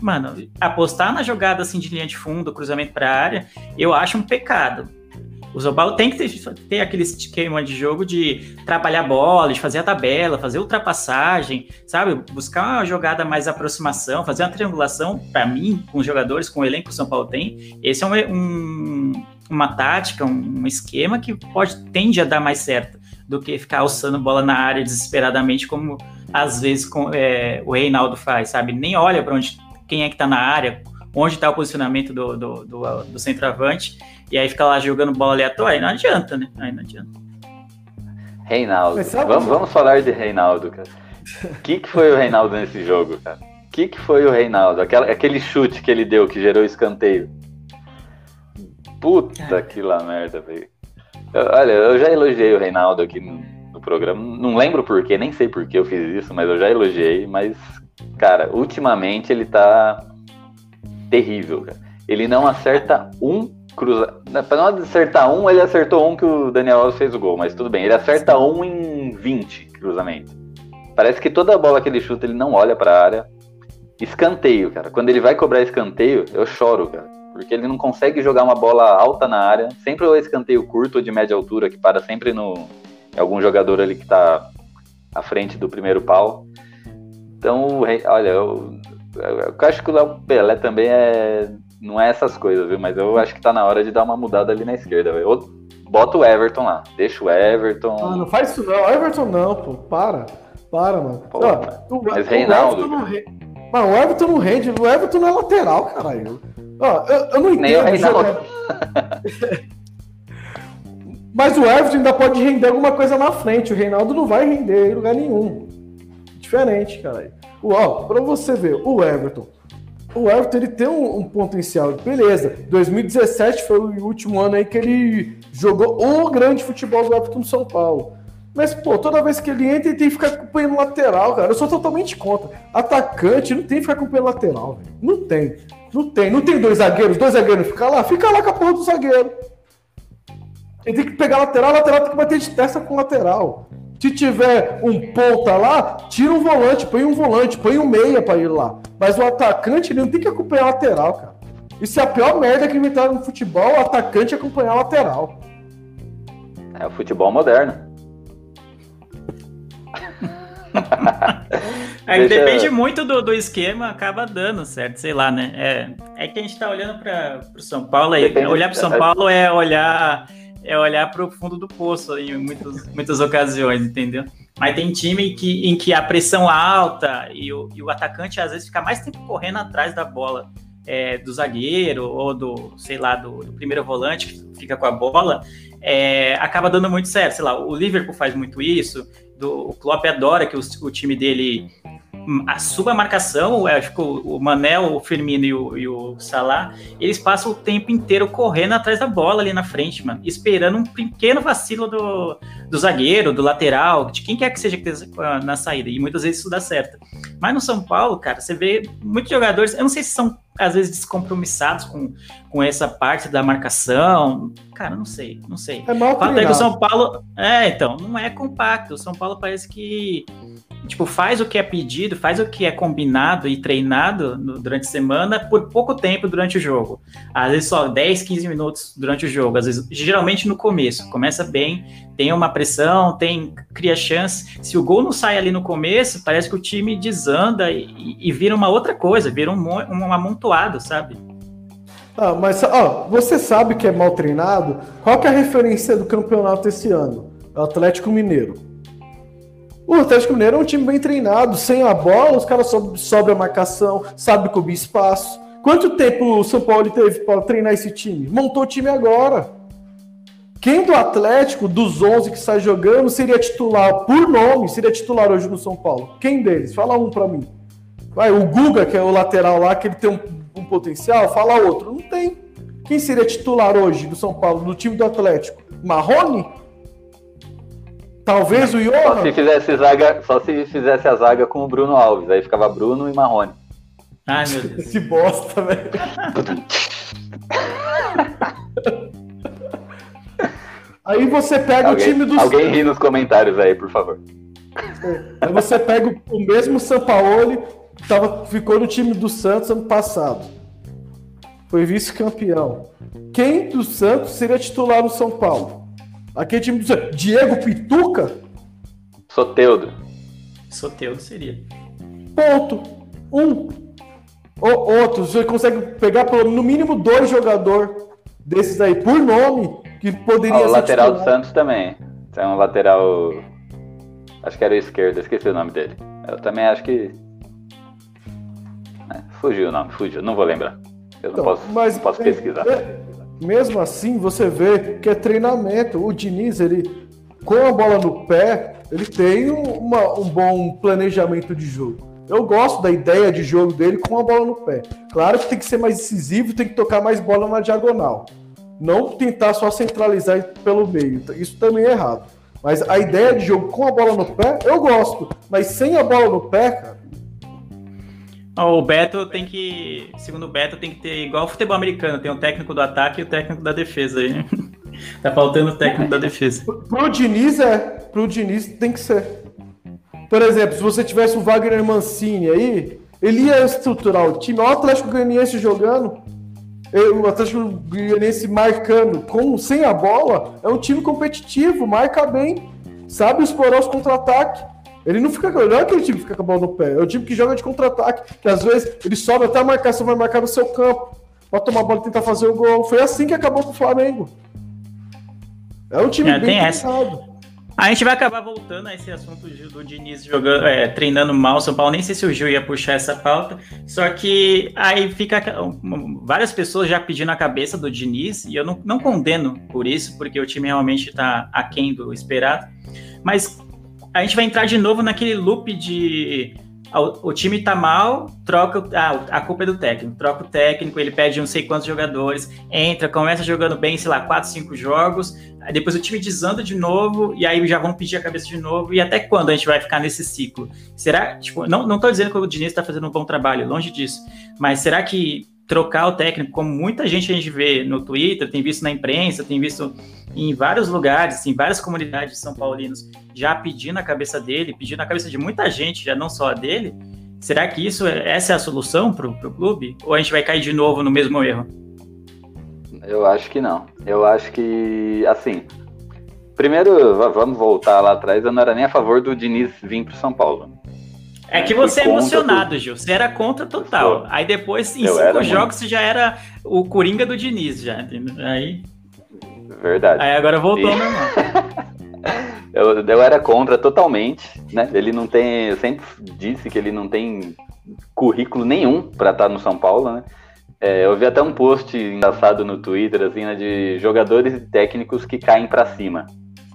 mano, apostar na jogada assim de linha de fundo, cruzamento para área, eu acho um pecado. O Paulo tem que ter, ter aquele esquema de jogo de trabalhar bola, de fazer a tabela, fazer ultrapassagem, sabe? Buscar uma jogada mais aproximação, fazer uma triangulação, para mim, com os jogadores, com o elenco que o São Paulo tem. Esse é um, um, uma tática, um, esquema que pode tende a dar mais certo do que ficar alçando bola na área desesperadamente, como às vezes com, é, o Reinaldo faz, sabe? Nem olha para onde quem é que tá na área, onde está o posicionamento do, do, do, do centroavante e aí fica lá jogando bola aleatória, aí não adianta, né? Aí não adianta. Reinaldo. Vamos, vamos falar de Reinaldo, cara. O que, que foi o Reinaldo nesse jogo, cara? O que, que foi o Reinaldo? Aquela, aquele chute que ele deu, que gerou escanteio. Puta que lá merda, velho. Olha, eu já elogiei o Reinaldo aqui no, no programa. Não lembro porquê, nem sei por que eu fiz isso, mas eu já elogiei. Mas, cara, ultimamente ele tá terrível, cara. Ele não acerta um cruza. Pra não acertar um, ele acertou um que o Daniel Alves fez o gol, mas tudo bem. Ele acerta um em 20 cruzamentos. Parece que toda bola que ele chuta, ele não olha pra área. Escanteio, cara. Quando ele vai cobrar escanteio, eu choro, cara. Porque ele não consegue jogar uma bola alta na área. Sempre o escanteio curto ou de média altura, que para sempre no em algum jogador ali que tá à frente do primeiro pau. Então, olha, eu, eu, eu acho que o Léo Pelé também é não é essas coisas, viu? Mas eu acho que tá na hora de dar uma mudada ali na esquerda, velho. Bota o Everton lá. Deixa o Everton. Ah, não faz isso não. Everton não, pô. Para. Para, mano. Pô, Ó, mas o, Reinaldo. O re... Mano, o Everton não rende. O Everton não é lateral, caralho. Ó, eu, eu não entendo. Jogar... [LAUGHS] mas o Everton ainda pode render alguma coisa na frente. O Reinaldo não vai render em lugar nenhum. Diferente, caralho. Ó, pra você ver, o Everton o Everton ele tem um, um, potencial, beleza. 2017 foi o último ano aí que ele jogou o grande futebol do Everton no São Paulo. Mas, pô, toda vez que ele entra, ele tem que ficar acompanhando lateral, cara. Eu sou totalmente contra. Atacante não tem que ficar acompanhando lateral, velho. Não tem. Não tem. Não tem dois zagueiros, dois zagueiros ficar lá, fica lá com a porra do zagueiro. Ele tem que pegar lateral, lateral tem que bater de testa com lateral. Se tiver um ponta lá, tira um volante, põe um volante, põe um meia para ir lá. Mas o atacante ele não tem que acompanhar a lateral, cara. Isso é a pior merda que inventaram no futebol, o atacante acompanhar a lateral. É o futebol moderno. [LAUGHS] Aí Deixa... depende muito do, do esquema, acaba dando certo, sei lá, né? É, é que a gente tá olhando para o São Paulo aí. Depende... Olhar para São Paulo é olhar é olhar para o fundo do poço em muitas, muitas ocasiões, entendeu? Mas tem time que, em que a pressão alta e o, e o atacante às vezes fica mais tempo correndo atrás da bola é, do zagueiro ou do, sei lá, do, do, primeiro volante que fica com a bola, é, acaba dando muito certo. Sei lá, o Liverpool faz muito isso, do, o Klopp adora que o, o time dele a sua marcação, acho que o Manel, o Firmino e o, e o Salah, eles passam o tempo inteiro correndo atrás da bola ali na frente, mano, esperando um pequeno vacilo do, do zagueiro, do lateral, de quem quer que seja esteja na saída, e muitas vezes isso dá certo. Mas no São Paulo, cara, você vê muitos jogadores, eu não sei se são às vezes descompromissados com, com essa parte da marcação. Cara, não sei, não sei. É mal Fala que o São Paulo. É, então, não é compacto. O São Paulo parece que tipo, faz o que é pedido, faz o que é combinado e treinado no, durante a semana por pouco tempo durante o jogo. Às vezes só 10, 15 minutos durante o jogo, às vezes, geralmente no começo. Começa bem, tem uma pressão, tem cria chance. Se o gol não sai ali no começo, parece que o time desanda e, e vira uma outra coisa, vira um, um amontoado, sabe? Ah, mas ó, você sabe que é mal treinado? Qual que é a referência do campeonato esse ano? O Atlético Mineiro. O Atlético Mineiro é um time bem treinado, sem a bola, os caras sobem a marcação, sabe cobrir espaço. Quanto tempo o São Paulo teve para treinar esse time? Montou o time agora. Quem do Atlético, dos 11 que está jogando, seria titular por nome, seria titular hoje no São Paulo? Quem deles? Fala um para mim. Vai, o Guga, que é o lateral lá, que ele tem um, um potencial, fala outro. Não tem. Quem seria titular hoje do São Paulo, no time do Atlético? Marrone? Talvez o Johan. Só se fizesse zaga, só se fizesse a zaga com o Bruno Alves, aí ficava Bruno e Marrone. Ai, meu Deus. Esse bosta, velho. Aí você pega alguém, o time do alguém ri nos comentários aí, por favor. Aí você pega o mesmo Sampaoli que tava, ficou no time do Santos ano passado. Foi vice-campeão. Quem do Santos seria titular no São Paulo? Aquele time do. Diego Pituca? Soteudo. Soteudo seria. Ponto. Um. O, outro. Você consegue pegar pelo, no mínimo dois jogadores desses aí, por nome, que poderia Ah, o lateral do. Santos também. É um lateral. Acho que era o esquerdo, esqueci o nome dele. Eu também acho que. É, fugiu o nome, fugiu, não vou lembrar. Eu não Então, posso, mas não posso é, pesquisar. é, mesmo assim, você vê que é treinamento. O Diniz, ele, com a bola no pé, ele tem um, uma- um bom planejamento de jogo. Eu gosto da ideia de jogo dele com a bola no pé. Claro que tem que ser mais decisivo, tem que tocar mais bola na diagonal. Não tentar só centralizar pelo meio. Isso também é errado. Mas a ideia de jogo com a bola no pé, eu gosto. Mas sem a bola no pé, cara, o Beto tem que. Segundo o Beto, tem que ter igual o futebol americano, tem o técnico do ataque e o técnico da defesa aí. [LAUGHS] tá faltando o técnico da defesa. Pro Diniz é. Pro Diniz tem que ser. Por exemplo, se você tivesse o Wagner Mancini aí, ele ia estruturar o time. Olha o Atlético Goianiense jogando. O Atlético Goianiense marcando com, sem a bola. É um time competitivo, marca bem. Sabe explorar os contra-ataques. Ele não fica. Não é aquele time que fica com a bola no pé. É o time que joga de contra-ataque. Que às vezes ele sobe até a marcação, vai marcar no seu campo. Pode tomar a bola e tentar fazer o gol. Foi assim que acabou com o Flamengo. É um time É, bem pensado. A gente vai acabar voltando a esse assunto do Diniz jogando, é, treinando mal o São Paulo. Nem sei se o Gil ia puxar essa pauta. Só que aí fica várias pessoas já pedindo a cabeça do Diniz, e eu não, não condeno por isso, porque o time realmente está aquém do esperado. Mas a gente vai entrar de novo naquele loop de. ah, O, time tá mal, troca. Ah, a culpa é do técnico. Troca o técnico, ele pede não sei quantos jogadores, entra, começa jogando bem, sei lá, 4, 5 jogos. Depois o time desanda de novo, e aí já vão pedir a cabeça de novo. E até quando a gente vai ficar nesse ciclo? Será, tipo, não, não tô dizendo que o Diniz tá fazendo um bom trabalho, longe disso. Mas será que trocar o técnico, como muita gente a gente vê no Twitter, tem visto na imprensa, tem visto em vários lugares, em várias comunidades de São Paulinos, já pedindo a cabeça dele, pedindo a cabeça de muita gente, já não só a dele. Será que isso, é- essa é a solução pro, pro clube? Ou a gente vai cair de novo no mesmo erro? Eu acho que não. Eu acho que, assim. Primeiro, va- vamos voltar lá atrás. Eu não era nem a favor do Diniz vir pro São Paulo. É que você é emocionado, Gil. Você era contra total. Aí depois, em Eu cinco jogos, muito. você já era o Coringa do Diniz, já. Aí, Verdade. aí agora voltou ao normal. [LAUGHS] Eu, eu era contra totalmente, né? Ele não tem, eu sempre disse que ele não tem currículo nenhum para estar no São Paulo, né? É, eu vi até um post engraçado no Twitter, assim, né, de jogadores e técnicos que caem para cima,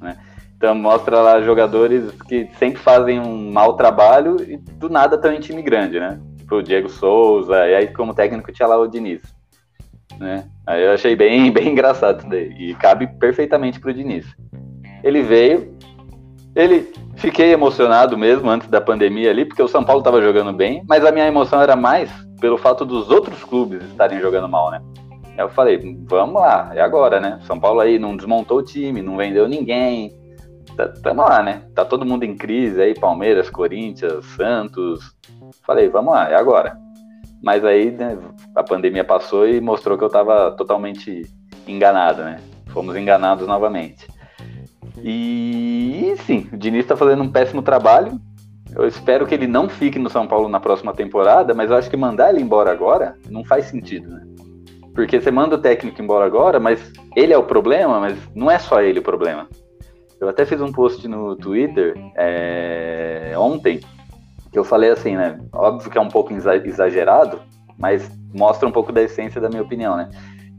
né? Então mostra lá jogadores que sempre fazem um mau trabalho e do nada estão em time grande, né? Tipo o Diego Souza, e aí como técnico tinha lá o Diniz, né? Aí eu achei bem, [LAUGHS] bem engraçado daí, e cabe perfeitamente pro Diniz. Ele veio, ele fiquei emocionado mesmo antes da pandemia ali, porque o São Paulo estava jogando bem, mas a minha emoção era mais pelo fato dos outros clubes estarem jogando mal, né? Eu falei, vamos lá, é agora, né? São Paulo aí não desmontou o time, não vendeu ninguém. Tá- Tamo lá, né? Tá todo mundo em crise aí, Palmeiras, Corinthians, Santos. Falei, vamos lá, é agora. Mas aí né, a pandemia passou e mostrou que eu tava totalmente enganado, né? Fomos enganados novamente. E sim, o Diniz está fazendo um péssimo trabalho. Eu espero que ele não fique no São Paulo na próxima temporada, mas eu acho que mandar ele embora agora não faz sentido, né? Porque você manda o técnico embora agora, mas ele é o problema, mas não é só ele o problema. Eu até fiz um post no Twitter é, ontem que eu falei assim, né? Óbvio que é um pouco exa- exagerado, mas mostra um pouco da essência da minha opinião, né?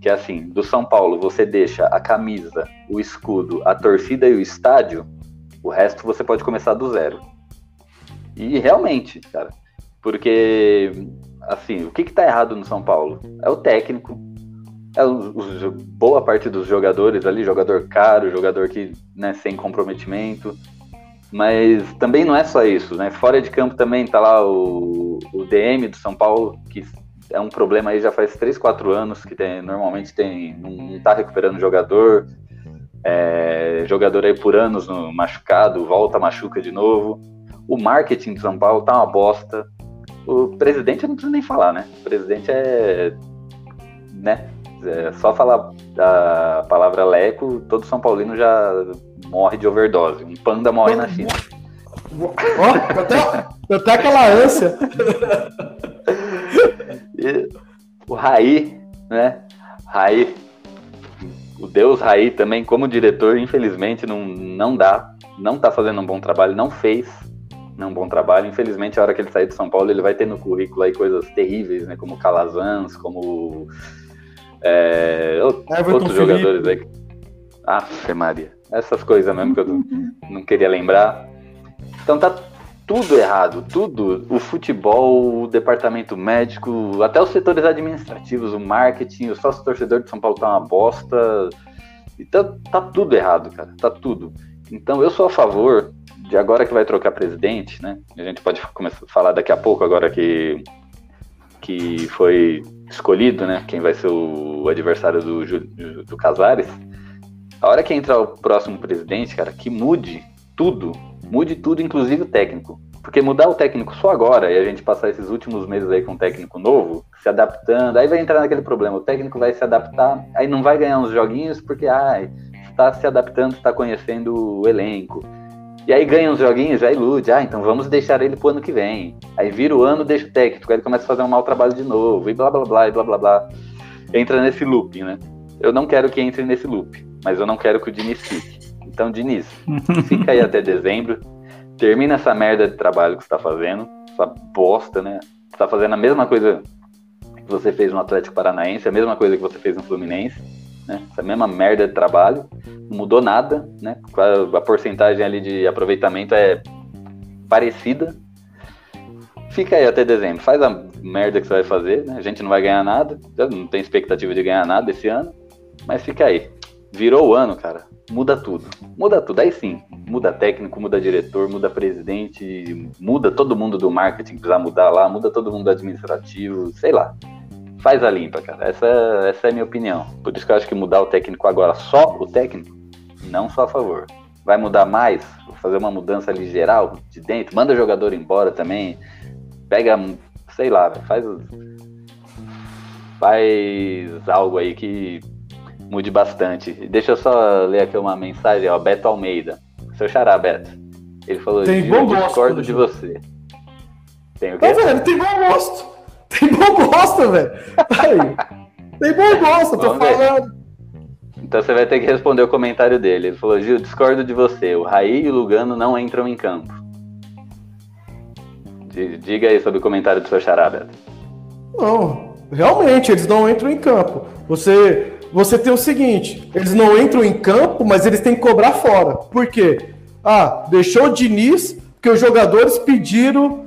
Que é assim, do São Paulo você deixa a camisa, o escudo, a torcida e o estádio, o resto você pode começar do zero. E realmente, cara, porque assim, o que que tá errado no São Paulo? É o técnico, é boa parte dos jogadores ali, jogador caro, jogador que, né, sem comprometimento. Mas também não é só isso, né? Fora de campo também tá lá o, o DM do São Paulo, que é um problema aí já faz 3, 4 anos, que tem, normalmente tem, não, tá recuperando jogador, é, jogador aí por anos no machucado, volta, machuca de novo. O marketing do São Paulo tá uma bosta. O presidente eu não preciso nem falar, né? O presidente é. né? É só falar a palavra leco, todo São Paulino já morre de overdose. Um panda morre na China. Ó, até, até aquela ânsia. E o Raí, né? Raí, o Deus Raí também, como diretor, infelizmente não, não dá, não tá fazendo um bom trabalho, não fez um bom trabalho. Infelizmente, a hora que ele sair de São Paulo, ele vai ter no currículo aí coisas terríveis, né? Como Calazans, como é, outros jogadores aí. Ah, Maria. Essas coisas mesmo que eu não queria lembrar. Então tá tudo errado, tudo. O futebol, o departamento médico, até os setores administrativos, o marketing, o sócio torcedor de São Paulo tá uma bosta. Então tá tudo errado, cara. Tá tudo. Então eu sou a favor de agora que vai trocar presidente, né? A gente pode começar a falar daqui a pouco, agora que, que foi escolhido, né? Quem vai ser o adversário do, do Casares. A hora que entrar o próximo presidente, cara, que mude tudo, mude tudo, inclusive o técnico. Porque mudar o técnico só agora e a gente passar esses últimos meses aí com um técnico novo, se adaptando, aí vai entrar naquele problema. O técnico vai se adaptar, aí não vai ganhar uns joguinhos porque, ai, está se adaptando, está conhecendo o elenco e aí ganha uns joguinhos, já ilude. Ah, então vamos deixar ele pro ano que vem. Aí vira o ano, deixa o técnico, aí ele começa a fazer um mau trabalho de novo, e blá blá blá, e blá blá blá. Entra nesse loop, né? Eu não quero que entre nesse loop, mas eu não quero que o Diniz fique. Então, Diniz, fica aí até dezembro, termina essa merda de trabalho que você tá fazendo, essa bosta, né? Você tá fazendo a mesma coisa que você fez no Atlético Paranaense, a mesma coisa que você fez no Fluminense né? Essa mesma merda de trabalho, não mudou nada, né? A, porcentagem ali de aproveitamento é parecida. Fica aí até dezembro, faz a merda que você vai fazer, né? A gente não vai ganhar nada, não tem expectativa de ganhar nada esse ano, mas fica aí. Virou o ano, cara. Muda tudo. Muda tudo. Aí sim, muda técnico, muda diretor, muda presidente, muda todo mundo do marketing que precisa mudar lá, muda todo mundo do administrativo, sei lá faz a limpa, cara. Essa, essa é a minha opinião. Por isso que eu acho que mudar o técnico agora, só o técnico, não sou a favor. Vai mudar mais? Vou fazer uma mudança ali geral, de dentro, manda o jogador embora também. Pega, sei lá, faz. Faz algo aí que mude bastante. Deixa eu só ler aqui uma mensagem, ó. Beto Almeida. Seu xará, Beto. Ele falou: Tem bom gosto, discordo de você. Tem o quê? Tá vendo? Tem bom gosto. Tem bom gosto, velho. Tem bom gosto, tô Vamos falando. Ver. Então você vai ter que responder o comentário dele. Ele falou: Gil, discordo de você. O Raí e o Lugano não entram em campo. Diga aí sobre o comentário do seu charada. Não, realmente, eles não entram em campo. Você, você tem o seguinte: eles não entram em campo, mas eles têm que cobrar fora. Por quê? Ah, deixou o Diniz, porque os jogadores pediram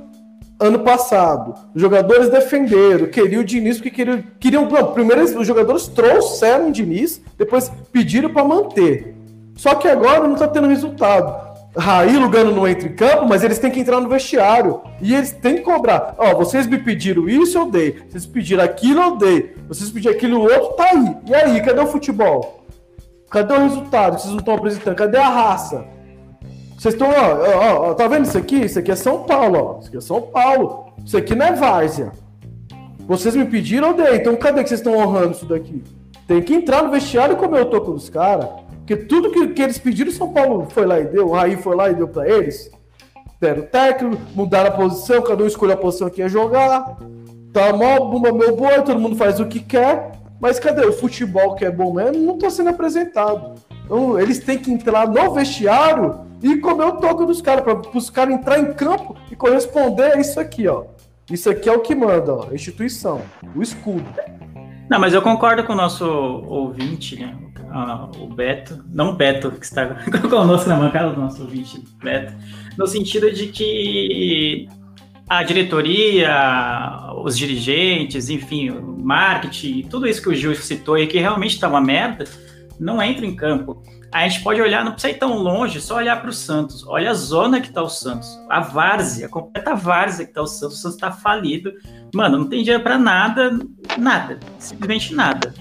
ano passado. Os jogadores defenderam, queriam o Diniz porque queriam. queriam não, primeiro os jogadores trouxeram o Diniz, depois pediram para manter. Só que agora não está tendo resultado. Raí Lugano não entra em campo, mas eles têm que entrar no vestiário. E eles têm que cobrar. Ó, vocês me pediram isso, eu dei. Vocês pediram aquilo, eu dei. Vocês pediram aquilo, outro, tá aí. E aí, cadê o futebol? Cadê o resultado que vocês não estão apresentando? Cadê a raça? Vocês estão, ó, ó, ó, tá vendo isso aqui? Isso aqui é São Paulo, ó. Isso aqui é São Paulo. Isso aqui não é Várzea. Vocês me pediram, eu dei. Então cadê que vocês estão honrando isso daqui? Tem que entrar no vestiário e comer o toco dos caras. Porque tudo que, que eles pediram, São Paulo foi lá e deu. O Raí foi lá e deu pra eles. Deram o técnico, mudaram a posição, cada um escolheu a posição que ia jogar. Tá mó bumba meu boi, todo mundo faz o que quer. Mas cadê o futebol que é bom mesmo? Não tá sendo apresentado. Então, eles têm que entrar no vestiário e comer o toco dos caras, para os caras entrar em campo e corresponder a isso aqui, ó. Isso aqui é o que manda, ó, a instituição, o escudo. Não, mas eu concordo com o nosso ouvinte, né? O Beto, não o Beto, que está [LAUGHS] conosco na bancada, o nosso ouvinte, Beto, no sentido de que a diretoria, os dirigentes, enfim, o marketing, tudo isso que o Gil citou e que realmente está uma merda, não entra em campo. A gente pode olhar, não precisa ir tão longe, só olhar para o Santos. Olha a zona que está o Santos, a várzea, a completa várzea que está o Santos. O Santos está falido. Mano, não tem dinheiro para nada, nada, simplesmente nada.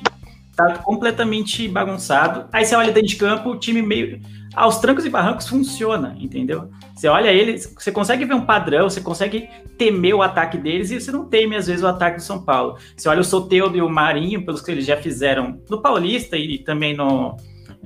Tá completamente bagunçado. Aí você olha dentro de campo, o time meio aos trancos e barrancos funciona, entendeu? Você olha eles, você consegue ver um padrão, você consegue temer o ataque deles e você não teme, às vezes, o ataque do São Paulo. Você olha o Soteudo e o Marinho, pelos que eles já fizeram no Paulista e também no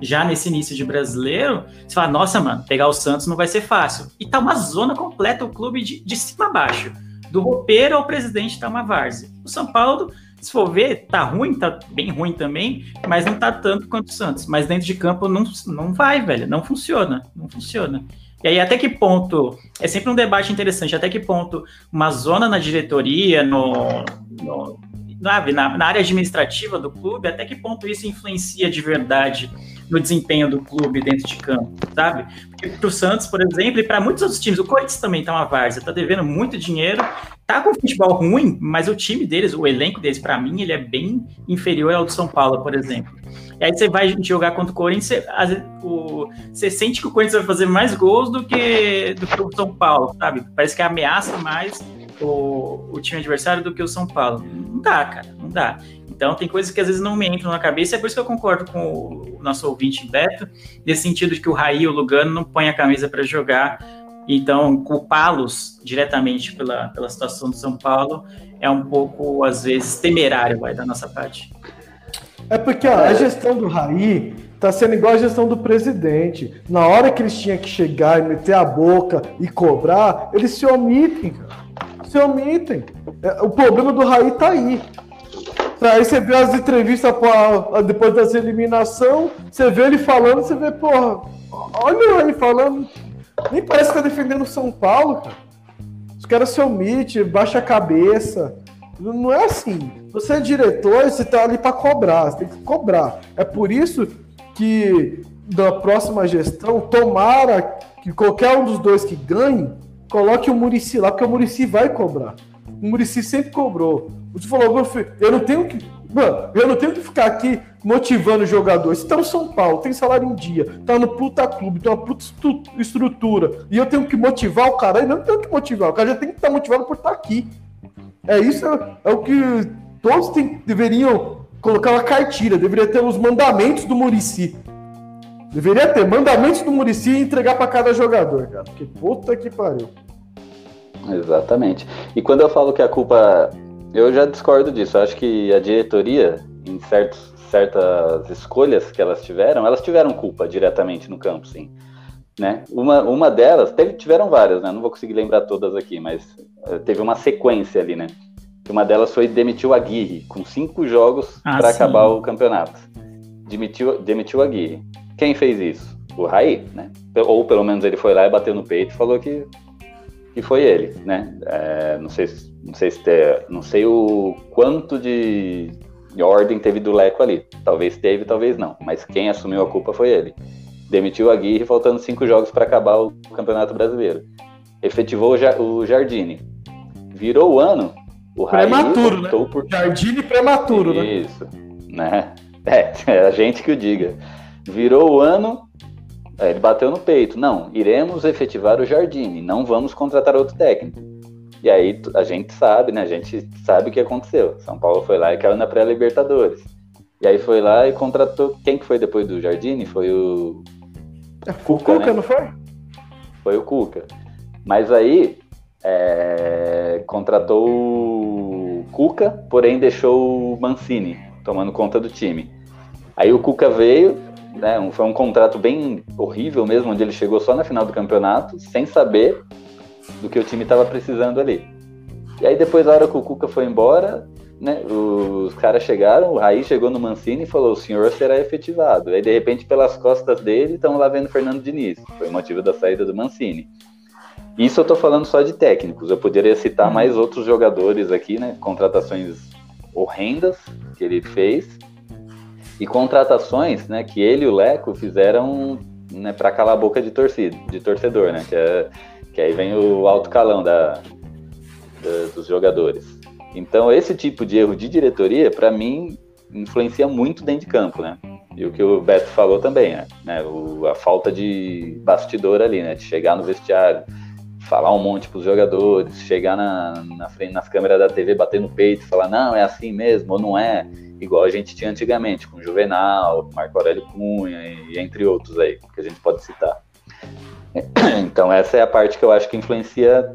já nesse início de brasileiro, você fala, nossa, mano, pegar o Santos não vai ser fácil. E tá uma zona completa, o clube de, de cima a baixo. Do roupeiro ao presidente tá uma várzea. O São Paulo se for ver, tá ruim, tá bem ruim também, mas não tá tanto quanto o Santos. Mas dentro de campo não, não vai, velho, não funciona, não funciona. E aí, até que ponto, é sempre um debate interessante, até que ponto uma zona na diretoria, no, no na, na, área administrativa do clube, até que ponto isso influencia de verdade no desempenho do clube dentro de campo, sabe? Porque pro Santos, por exemplo, e para muitos outros times, o Corinthians também tá uma várzea, tá devendo muito dinheiro, tá com futebol ruim, mas o time deles, o elenco deles, para mim, ele é bem inferior ao do São Paulo, por exemplo. E aí você vai jogar contra o Corinthians, você, o, você sente que o Corinthians vai fazer mais gols do que, do que o São Paulo, sabe? Parece que ameaça mais o, o time adversário do que o São Paulo. Não dá, cara, não dá. Então tem coisas que às vezes não me entram na cabeça, é por isso que eu concordo com o nosso ouvinte Beto, nesse sentido de que o Raí e o Lugano não põem a camisa para jogar. Então, culpá-los diretamente pela, pela situação do São Paulo é um pouco, às vezes, temerário vai, da nossa parte. É porque ó, a gestão do Raí tá sendo igual a gestão do presidente. Na hora que eles tinham que chegar e meter a boca e cobrar, eles se omitem, cara. Se omitem. É, o problema do Raí tá aí. Aí você vê as entrevistas depois dessa eliminação, você vê ele falando, você vê, porra, olha ele falando. Nem parece que tá defendendo o São Paulo, cara. Os caras se omitem, baixa a cabeça. Não é assim. Você é diretor, você tá ali para cobrar, você tem que cobrar. É por isso que da próxima gestão, tomara que qualquer um dos dois que ganhe, coloque o Murici lá, porque o Murici vai cobrar. O Murici sempre cobrou. Você falou, meu filho, eu não tenho que. Mano, eu não tenho que ficar aqui motivando o jogador. Você tá no São Paulo, tem salário em dia, tá no puta clube, tem uma puta estrutura. E eu tenho que motivar o cara. Eu não tenho que motivar, o cara já tem que estar motivado por estar aqui. É isso, é, é o que todos tem, deveriam colocar uma cartilha, deveria ter os mandamentos do Murici. Deveria ter mandamentos do Murici e entregar para cada jogador, cara. Porque puta que pariu. Exatamente. E quando eu falo que a culpa eu já discordo disso. Eu acho que a diretoria, em certos, certas escolhas que elas tiveram, elas tiveram culpa diretamente no campo, sim. Né? Uma, uma delas, teve, tiveram várias, né? Não vou conseguir lembrar todas aqui, mas uh, teve uma sequência ali, né? Uma delas foi demitir o Aguirre, com cinco jogos ah, para acabar o campeonato. Demitiu, demitiu o Aguirre. Quem fez isso? O Raí, né? Ou pelo menos ele foi lá e bateu no peito e falou que, que foi ele, né? É, não sei se não sei se te, não sei o quanto de, de ordem teve do Leco ali. Talvez teve, talvez não. Mas quem assumiu a culpa foi ele. Demitiu a Aguirre faltando cinco jogos para acabar o Campeonato Brasileiro. Efetivou o Jardine. Virou o ano. O prematuro, né? Por... Jardine prematuro, né? Isso, né? [LAUGHS] É, é a gente que o diga. Virou o ano, é, ele bateu no peito. Não, iremos efetivar o Jardine, não vamos contratar outro técnico. E aí a gente sabe, né? A gente sabe o que aconteceu. São Paulo foi lá e caiu na pré-Libertadores. E aí foi lá e contratou. Quem que foi depois do Jardine? Foi o. É, Cuca, Cuca né? não foi? Foi o Cuca. Mas aí é... contratou o Cuca, porém deixou o Mancini tomando conta do time. Aí o Cuca veio, né? Foi um contrato bem horrível mesmo, onde ele chegou só na final do campeonato, sem saber do que o time estava precisando ali. E aí depois, a hora que o Cuca foi embora, né, os caras chegaram, o Raí chegou no Mancini e falou, o senhor será efetivado. Aí, de repente, pelas costas dele, estão lá vendo Fernando Diniz. Foi o motivo da saída do Mancini. Isso eu estou falando só de técnicos. Eu poderia citar mais outros jogadores aqui, né? Contratações horrendas que ele fez. E contratações, né, que ele e o Leco fizeram né, para calar a boca de torcida, de torcedor, né? Que é que aí vem o alto calão da, da, dos jogadores. Então, esse tipo de erro de diretoria, para mim, influencia muito dentro de campo, né? E o que o Beto falou também, né? O, a falta de bastidor ali, né? De chegar no vestiário, falar um monte para os jogadores, chegar na, na frente nas câmeras da TV, bater no peito, falar não, é assim mesmo ou não é, igual a gente tinha antigamente, com Juvenal, Marco Aurélio Cunha e, entre outros aí, que a gente pode citar. [CLEARS THROAT] Então essa é a parte que eu acho que influencia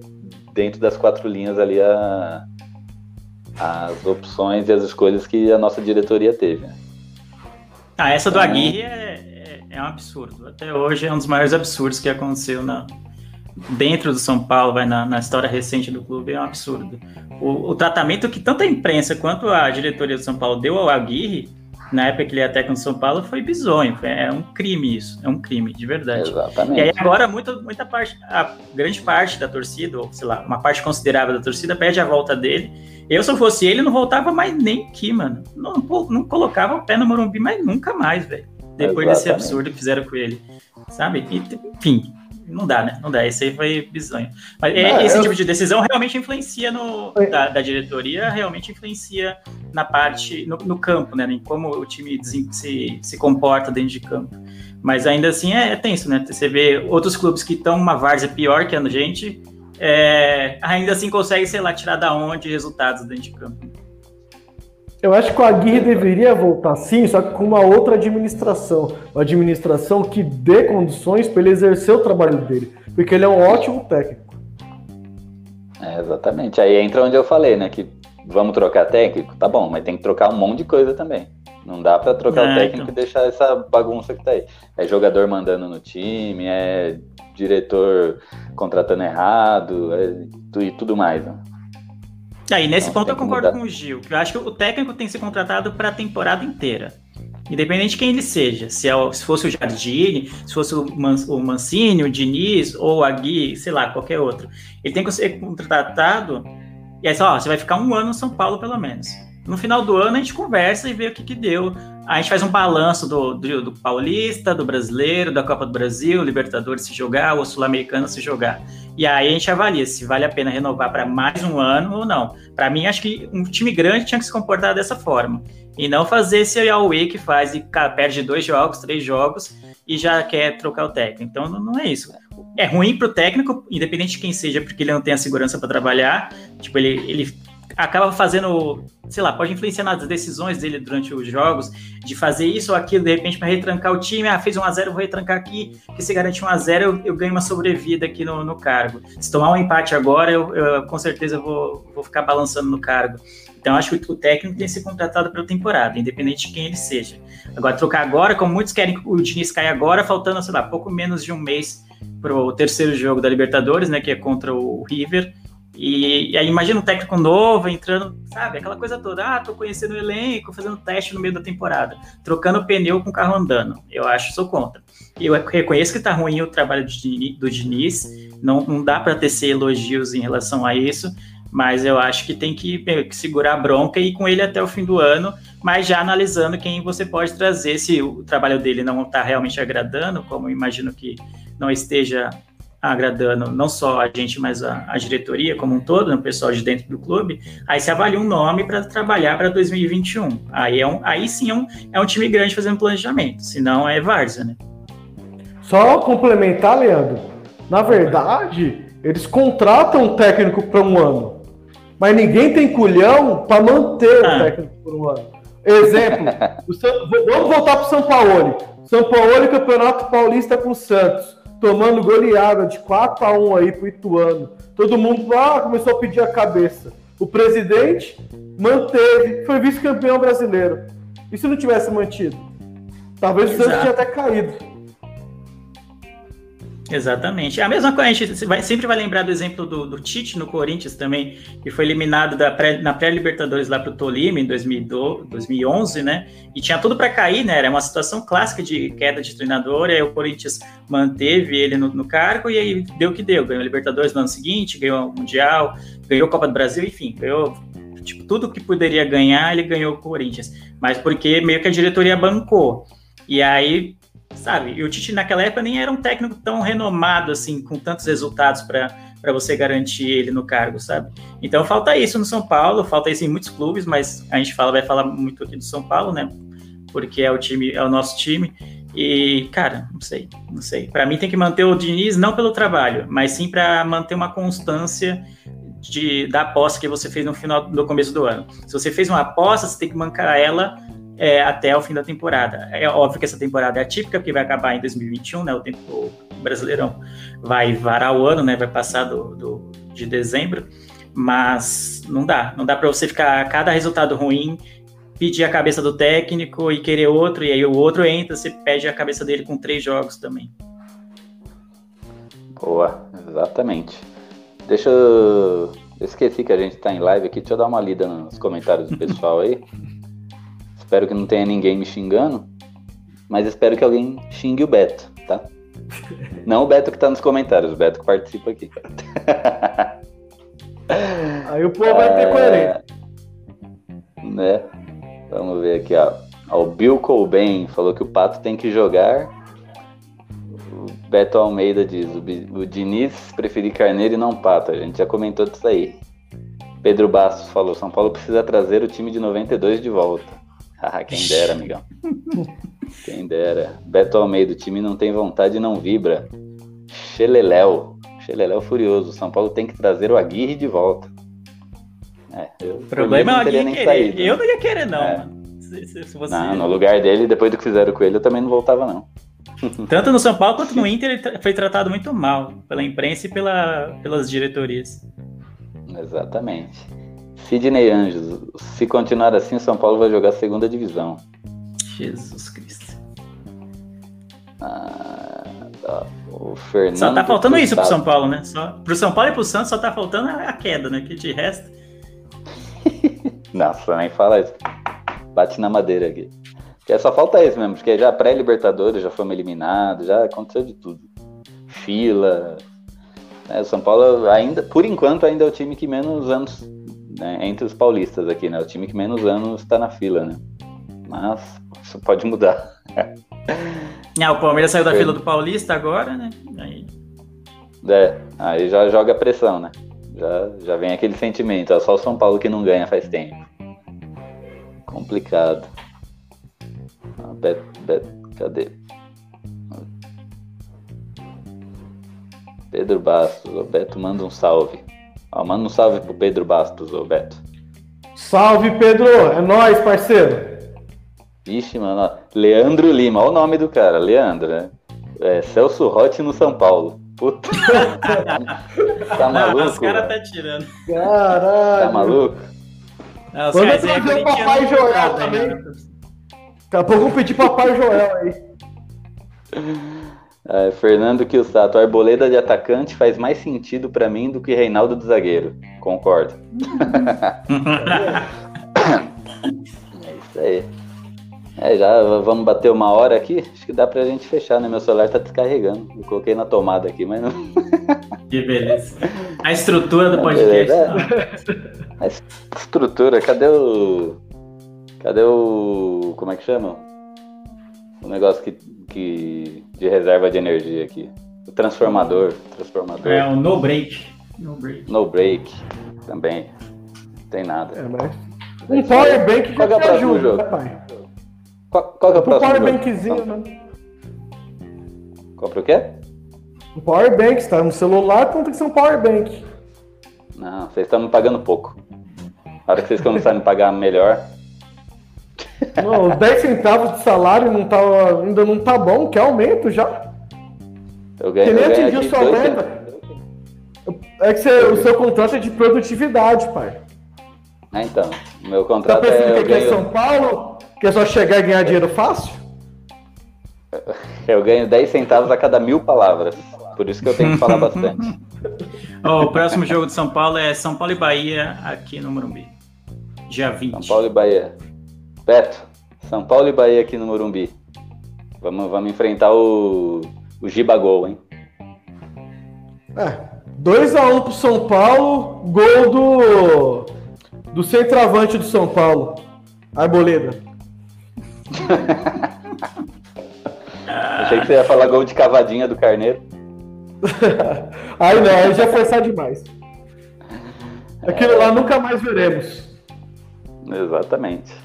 dentro das quatro linhas ali a, as opções e as escolhas que a nossa diretoria teve. Né? Ah, essa do então, Aguirre é, é, é, um absurdo. Até hoje é um dos maiores absurdos que aconteceu na, dentro do São Paulo, vai na, na história recente do clube, é um absurdo. O, o, tratamento que tanto a imprensa quanto a diretoria do São Paulo deu ao Aguirre na época que ele ia até com São Paulo, foi bizonho. é um crime isso. É um crime, de verdade. Exatamente. E aí agora muita, muita parte, a grande parte da torcida, ou sei lá, uma parte considerável da torcida, pede a volta dele. Eu, se eu fosse ele, não voltava mais nem aqui, mano. Não, não colocava o pé no Morumbi mais nunca mais, velho. Depois Exatamente. desse absurdo que fizeram com ele. Sabe? E, enfim, não dá, né? Não dá. Esse aí foi bizonho. Mas não, esse eu... tipo de decisão realmente influencia no. Da, da, diretoria, realmente influencia na parte. No, no, campo, né? Em como o time se, se comporta dentro de campo. Mas ainda assim é, é tenso, né? Você vê outros clubes que estão uma várzea pior que a gente, é, ainda assim consegue, sei lá, tirar da onde resultados dentro de campo. Eu acho que o Aguirre deveria voltar sim, só que com uma outra administração. Uma administração que dê condições para ele exercer o trabalho dele. Porque ele é um ótimo técnico. É, exatamente. Aí entra onde eu falei, né? Que vamos trocar técnico, tá bom, mas tem que trocar um monte de coisa também. Não dá para trocar é, o técnico então. e deixar essa bagunça que tá aí. É jogador mandando no time, é diretor contratando errado, é, e tudo mais. Né? Aí, nesse ponto eu concordo com o Gil. Eu acho que o técnico tem que ser contratado para a temporada inteira. Independente de quem ele seja. Se, é se fosse o Jardine, se fosse o, Man, o Mancini, o Diniz, ou a Gui, sei lá, qualquer outro. Ele tem que ser contratado. E aí, ó, você vai ficar um ano no São Paulo, pelo menos. No final do ano a gente conversa e vê o que, que deu. A gente faz um balanço do, do, do, Paulista, do Brasileiro, da Copa do Brasil, Libertadores se jogar, ou Sul-Americano se jogar. E aí a gente avalia se vale a pena renovar para mais um ano ou não. Para mim, acho que um time grande tinha que se comportar dessa forma. E não fazer esse Yahweh que faz e perde dois jogos, três jogos e já quer trocar o técnico. Então não, não é isso. É ruim para o técnico, independente de quem seja, porque ele não tem a segurança para trabalhar. Tipo, ele, ele acaba fazendo, sei lá, pode influenciar nas decisões dele durante os jogos, de fazer isso ou aquilo, de repente, para retrancar o time. Ah, fez 1x0, vou retrancar aqui, que se garante 1x0, eu, eu ganho uma sobrevida aqui no, no cargo. Se tomar um empate agora, eu, eu com certeza vou, vou ficar balançando no cargo. Então, acho que o técnico tem que ser contratado pela temporada, independente de quem ele seja. Agora, trocar agora, como muitos querem que o Diniz caia agora, faltando, sei lá, pouco menos de um mês para o terceiro jogo da Libertadores, né, que é contra o River. E, e, aí imagina um técnico novo entrando, sabe, aquela coisa toda, ah, tô conhecendo o elenco, fazendo teste no meio da temporada, trocando pneu com o carro andando. Eu acho, sou contra. Eu reconheço que tá ruim o trabalho do Diniz, não, não dá para tecer elogios em relação a isso, mas eu acho que tem que, que segurar a bronca e ir com ele até o fim do ano, mas já analisando quem você pode trazer, se o trabalho dele não está realmente agradando, como imagino que não esteja agradando não só a gente, mas a, a diretoria como um todo, né, o pessoal de dentro do clube, aí se avalia um nome para trabalhar para 2021. Aí, é um, aí sim é um, é um time grande fazendo planejamento, senão é várzea, né? Só complementar, Leandro, na verdade, eles contratam um técnico para um ano, mas ninguém tem culhão para manter ah. o técnico por um ano. Exemplo, São, [LAUGHS] vamos voltar para o São Paulo. São Paulo Campeonato Paulista com o Santos tomando goleada de 4 a 1 aí pro Ituano. Todo mundo ah, começou a pedir a cabeça. O presidente manteve, foi vice-campeão brasileiro. E se não tivesse mantido? Talvez o Santos tinha até caído. Exatamente. A mesma coisa, a gente vai, sempre vai lembrar do exemplo do, do Tite no Corinthians também, que foi eliminado pré, na pré-Libertadores lá para o Tolima em 2012, 2011, né? E tinha tudo para cair, né? Era uma situação clássica de queda de treinador, e aí o Corinthians manteve ele no, no cargo e aí deu o que deu. Ganhou a Libertadores no ano seguinte, ganhou o Mundial, ganhou a Copa do Brasil, enfim, ganhou tipo, tudo que poderia ganhar, ele ganhou o Corinthians. Mas porque meio que a diretoria bancou. E aí sabe? E o Tite naquela época nem era um técnico tão renomado assim, com tantos resultados para você garantir ele no cargo, sabe? Então falta isso no São Paulo, falta isso em muitos clubes, mas a gente fala, vai falar muito aqui do São Paulo, né? porque é o time, é o nosso time. E, cara, não sei, não sei. Para mim tem que manter o Diniz não pelo trabalho, mas sim para manter uma constância de, da aposta que você fez no final do começo do ano. Se você fez uma aposta, você tem que mancar ela é, até o fim da temporada. É óbvio que essa temporada é atípica, porque vai acabar em 2021, né? O tempo o brasileirão vai varar o ano, né? Vai passar do, do de dezembro, mas não dá, não dá para você ficar cada resultado ruim pedir a cabeça do técnico e querer outro, e aí o outro entra, você pede a cabeça dele com três jogos também. Boa, exatamente. Deixa eu. Eu esqueci que a gente tá em live aqui, deixa eu dar uma lida nos comentários do pessoal aí. [LAUGHS] espero que não tenha ninguém me xingando, mas espero que alguém xingue o Beto, tá? [LAUGHS] Não o Beto que tá nos comentários, o Beto que participa aqui. [LAUGHS] Aí o povo vai ter é, coerência. Né? Vamos ver aqui, ó. O Bill Colben falou que o Pato tem que jogar. O Beto Almeida diz: o, o Diniz preferir Carneiro e não Pato. A gente já comentou disso aí. Pedro Bastos falou: São Paulo precisa trazer o time de 92 de volta. Ah, quem dera, amigão. quem dera. Beto Almeida: o time não tem vontade e não vibra. Xeleléu. Xeleléu furioso. São Paulo tem que trazer o Aguirre de volta. É, eu, o problema é o Aguirre querer. Saído, eu não ia querer, não, é. se, se, se você... Não, no lugar dele, depois do que fizeram com ele, eu também não voltava, não. [LAUGHS] Tanto no São Paulo quanto no Inter, ele foi tratado muito mal pela imprensa e pela, pelas diretorias. Exatamente. Sidney Anjos, se continuar assim, o São Paulo vai jogar segunda divisão. Jesus Cristo. Ah, tá. O Fernando. Só tá faltando isso pro São Paulo, né? Só, pro São Paulo e pro Santos só tá faltando a queda, né? Que de resto. [LAUGHS] Nossa, nem fala isso. Bate na madeira aqui. Porque só falta isso mesmo, porque já pré-Libertadores já fomos eliminados, já aconteceu de tudo. Fila. Né, o São Paulo ainda, por enquanto, ainda é o time que menos anos, né, entre os paulistas aqui, né? O time que menos anos está na fila, né? Mas isso pode mudar. [LAUGHS] ah, o Palmeiras saiu da fila do Paulista agora, né? Aí... É, aí já joga pressão, né? Já, já vem aquele sentimento, é só o São Paulo que não ganha faz tempo. Complicado. Ah, Beto, Beto, cadê? Pedro Bastos, o Beto manda um salve. Ó, manda um salve pro Pedro Bastos, ô Beto. Salve, Pedro! É nóis, parceiro! Vixe, mano. Leandro Lima, olha o nome do cara, Leandro, né? É, Celso Rotti no São Paulo. Puta. [LAUGHS] tá maluco? Os caras tá tirando. Caralho. Tá maluco? Não, os Vamos trazer o Papai Joel também. Daqui a pouco eu pedir Papai Joel aí. É, Fernando Kilsato, Arboleda de atacante faz mais sentido para mim do que Reinaldo de zagueiro. Concordo. [LAUGHS] é isso aí. É, já vamos bater uma hora aqui. Acho que dá pra gente fechar, né? Meu celular tá descarregando. Eu coloquei na tomada aqui, mas não. [LAUGHS] Que beleza. A estrutura do podcast. É, a estrutura, cadê o. Cadê o. Como é que chama? O negócio que, que. de reserva de energia aqui. O transformador. transformador. É um no break. No break. No break. Também. Não tem nada. É, mas... Um power bank que te ajuda, jogo? né, pai? Qual, qual que é o próximo? Um powerbankzinho, né? Compra o quê? Um powerbank, você tá no celular, então tem que ser um powerbank. Não, vocês estão me pagando pouco. Na hora que vocês começarem a me pagar melhor. Não, os 10 centavos de salário não tá, ainda não tá bom, que aumento já. Eu ganho, que nem eu atingiu sua meta. É que você, o seu contrato é de produtividade, pai. Ah, então. Meu contrato tá pensando é. que aqui ganho... é São Paulo? Que é só chegar e ganhar dinheiro fácil? [LAUGHS] Eu ganho 10 centavos a cada mil palavras. Por isso que eu tenho que falar bastante. [LAUGHS] oh, o próximo jogo de São Paulo é São Paulo e Bahia aqui no Morumbi. Dia 20. São Paulo e Bahia. Beto, São Paulo e Bahia aqui no Morumbi. Vamos, vamos enfrentar o, o Gibagol, hein? É, 2x1 um pro São Paulo, gol do, do centroavante do São Paulo, Arboleda. [LAUGHS] Achei que você ia falar gol de cavadinha do Carneiro. [LAUGHS] aí não, aí já forçar demais. Aquilo é... lá nunca mais veremos. Exatamente.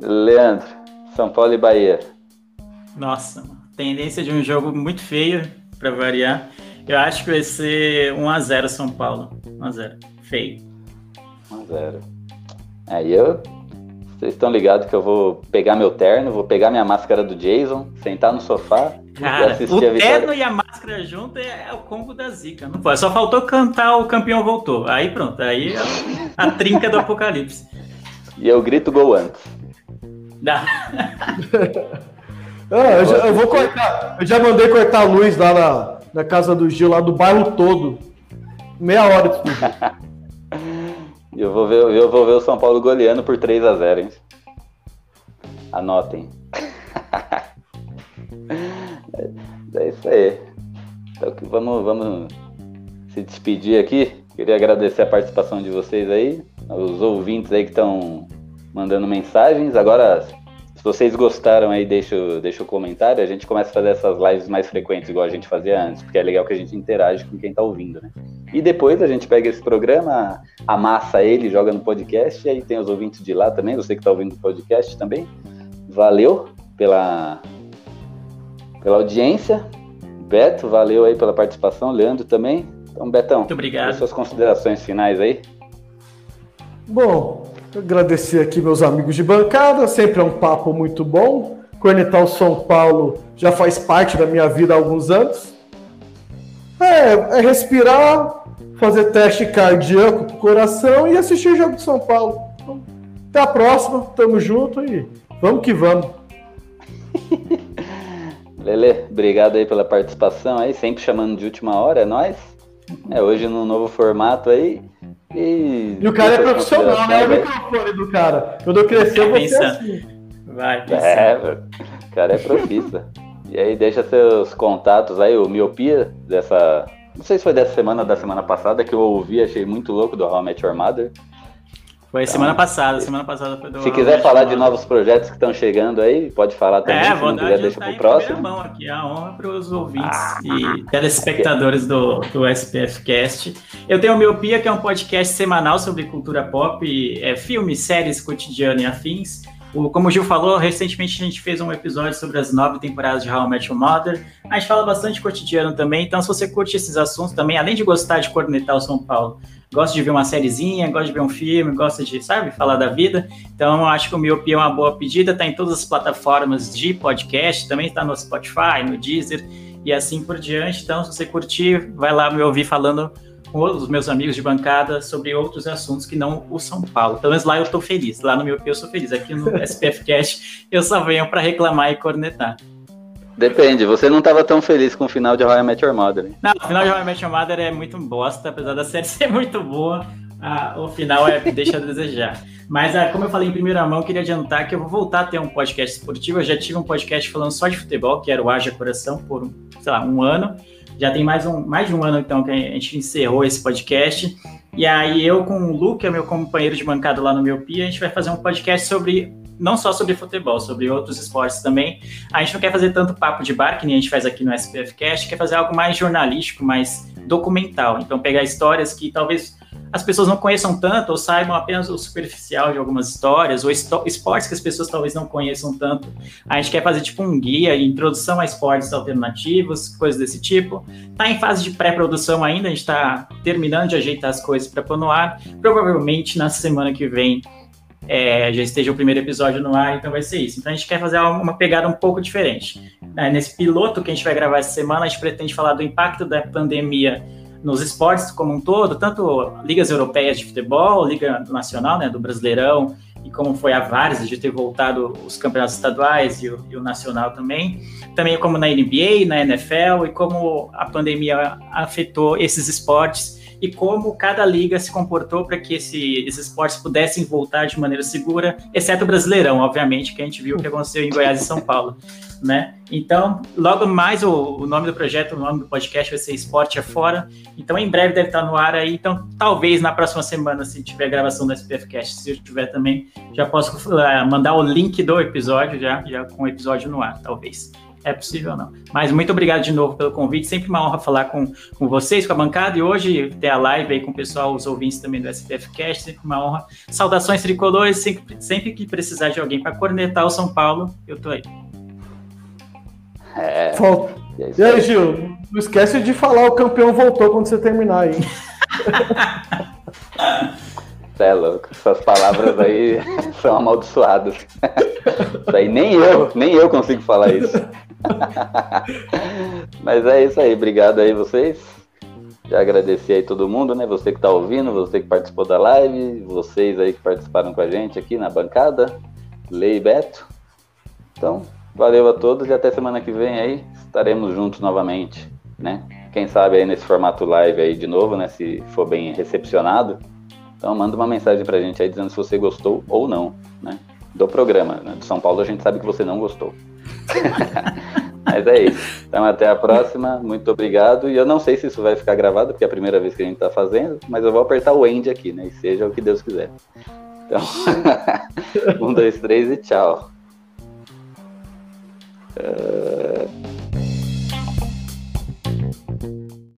Leandro, São Paulo e Bahia. Nossa, tendência de um jogo muito feio, para variar. Eu acho que vai ser 1x0 São Paulo. 1x0. Feio. 1x0. Aí eu. Vocês estão ligados que eu vou pegar meu terno, vou pegar minha máscara do Jason, sentar no sofá Cara, e assistir o a vitória. terno e a máscara junto é, é o combo da zica. Não pode. Só faltou cantar o campeão voltou. Aí pronto, aí é a trinca do apocalipse. E eu grito gol antes. Dá. Ah, [LAUGHS] eu, já, eu vou cortar. Eu já mandei cortar a luz lá na, na casa do Gil, lá do bairro todo. Meia hora de. E [LAUGHS] eu vou ver, eu vou ver o São Paulo goleando por 3 a 0 hein? Anotem. é, [LAUGHS] é isso aí. Então vamos, vamos se despedir aqui. Queria agradecer a participação de vocês aí, os ouvintes aí que estão mandando mensagens. Agora, se vocês gostaram aí, deixa, o- deixa o comentário. A gente começa a fazer essas lives mais frequentes, igual a gente fazia antes, porque é legal que a gente interage com quem tá ouvindo, né? E depois a gente pega esse programa, amassa ele, joga no podcast, e aí tem os ouvintes de lá também, você que tá ouvindo o podcast também. Valeu pela, pela audiência. Beto, valeu aí pela participação. Leandro também. Então, Betão, Muito obrigado. as suas considerações finais aí. Bom, agradecer aqui meus amigos de bancada, sempre é um papo muito bom. Cornetar o São Paulo já faz parte da minha vida há alguns anos. É, é respirar, fazer teste cardíaco pro coração e assistir o jogo de São Paulo. Então, até a próxima, tamo junto e vamos que vamos. [LAUGHS] Lele, obrigado aí pela participação aí, sempre chamando de última hora, é nóis. É, hoje no novo formato aí. E, E o cara é profissional, né? É o microfone do cara. Quando eu crescer, eu vou ser assim. Vai, aí. pensa. É, o cara é profissa. e aí deixa seus contatos aí, o Miopia, dessa. Não sei se foi dessa semana ou da semana passada, que eu ouvi, achei muito louco do How I Met Your Mother. Foi semana passada, semana passada foi do Se quiser falar de novos projetos que estão chegando aí, pode falar também. É, se vou não quiser, deixa pro próximo. mão aqui, a honra para os ouvintes Ah. e telespectadores do, do SPF Cast. Eu tenho o Miopia, que é um podcast semanal sobre cultura pop, é, filmes, séries, cotidiano e afins. O, como o Gil falou, recentemente a gente fez um episódio sobre as nove temporadas de How I Met Your Mother. A gente fala bastante cotidiano também, então se você curte esses assuntos também, além de gostar de cornetar o São Paulo, gosta de ver uma sériezinha, gosta de ver um filme, gosta de, sabe, falar da vida, então acho que o Miopia é uma boa pedida, tá em todas as plataformas de podcast, também está no Spotify, no Deezer e assim por diante. Então, se você curtir, vai lá me ouvir falando com os meus amigos de bancada sobre outros assuntos que não o São Paulo. Pelo menos lá eu tô feliz, lá no Miopia eu sou feliz. Aqui no SPF Cast eu só venho para reclamar e cornetar. Depende, você não estava tão feliz com o final de I Met Your Mother? Não, o final de I Met Your Mother é muito bosta, apesar da série [LAUGHS] ser muito boa, o final é deixa a desejar. Mas, ah, como eu falei em primeira mão, queria adiantar que eu vou voltar a ter um podcast esportivo. Eu já tive um podcast falando só de futebol, que era o Haja Coração, por, sei lá, um ano. Já tem mais, um, mais de um ano, então, que a gente encerrou esse podcast. E aí, eu com o Lu, que é meu companheiro de bancada lá no Miopia, a gente vai fazer um podcast sobre, não só sobre futebol, sobre outros esportes também. A gente não quer fazer tanto papo de bar, que nem a gente faz aqui no SPF Cast, quer fazer algo mais jornalístico, mais documental. Então, pegar histórias que talvez as pessoas não conheçam tanto ou saibam apenas o superficial de algumas histórias, ou esportes que as pessoas talvez não conheçam tanto. A gente quer fazer tipo um guia, introdução a esportes alternativos, coisas desse tipo. Tá em fase de pré-produção ainda, a gente tá terminando de ajeitar as coisas para pôr no ar. Provavelmente na semana que vem é, já esteja o primeiro episódio no ar, então vai ser isso. Então a gente quer fazer uma pegada um pouco diferente. É, nesse piloto que a gente vai gravar essa semana, a gente pretende falar do impacto da pandemia nos esportes como um todo, tanto ligas europeias de futebol, liga nacional, né, do Brasileirão, e como foi a vários de ter voltado os campeonatos estaduais e o, e o nacional também, também como na NBA, na NFL, e como a pandemia afetou esses esportes e como cada liga se comportou para que esse, esses esportes pudessem voltar de maneira segura, exceto o Brasileirão, obviamente, que a gente viu o que aconteceu em Goiás e São Paulo, né? Então, logo mais o, o nome do projeto, o nome do podcast vai ser Esporte é Fora. Então, em breve deve estar no ar aí. Então, talvez na próxima semana, se tiver gravação do SPF Cast, se eu tiver também, já posso uh, mandar o link do episódio já, já com o episódio no ar, talvez. É possível não. Mas muito obrigado de novo pelo convite, sempre uma honra falar com, com vocês, com a bancada, e hoje ter a live aí com o pessoal, os ouvintes também do SPF Cast, sempre uma honra. Saudações tricolores, sempre, sempre que precisar de alguém para cornetar o São Paulo, eu tô aí. É. Falta. É e aí, Gil, não esquece de falar o campeão voltou quando você terminar aí. Você é louco, essas palavras aí [LAUGHS] são amaldiçoadas. Isso aí nem eu, nem eu consigo falar isso. [LAUGHS] Mas é isso aí, obrigado aí vocês. Já agradeci aí todo mundo, né? Você que tá ouvindo, você que participou da live, vocês aí que participaram com a gente aqui na bancada, Lei Beto. Então, valeu a todos e até semana que vem aí estaremos juntos novamente, né? Quem sabe aí nesse formato live aí de novo, né? Se for bem recepcionado. Então manda uma mensagem pra gente aí dizendo se você gostou ou não, né? Do programa. Né? São Paulo a gente sabe que você não gostou. [LAUGHS] Mas é isso. Então até a próxima. Muito obrigado. E eu não sei se isso vai ficar gravado, porque é a primeira vez que a gente tá fazendo, mas eu vou apertar o end aqui, né? E seja o que Deus quiser. Então, [LAUGHS] um, dois, três e tchau. Uh...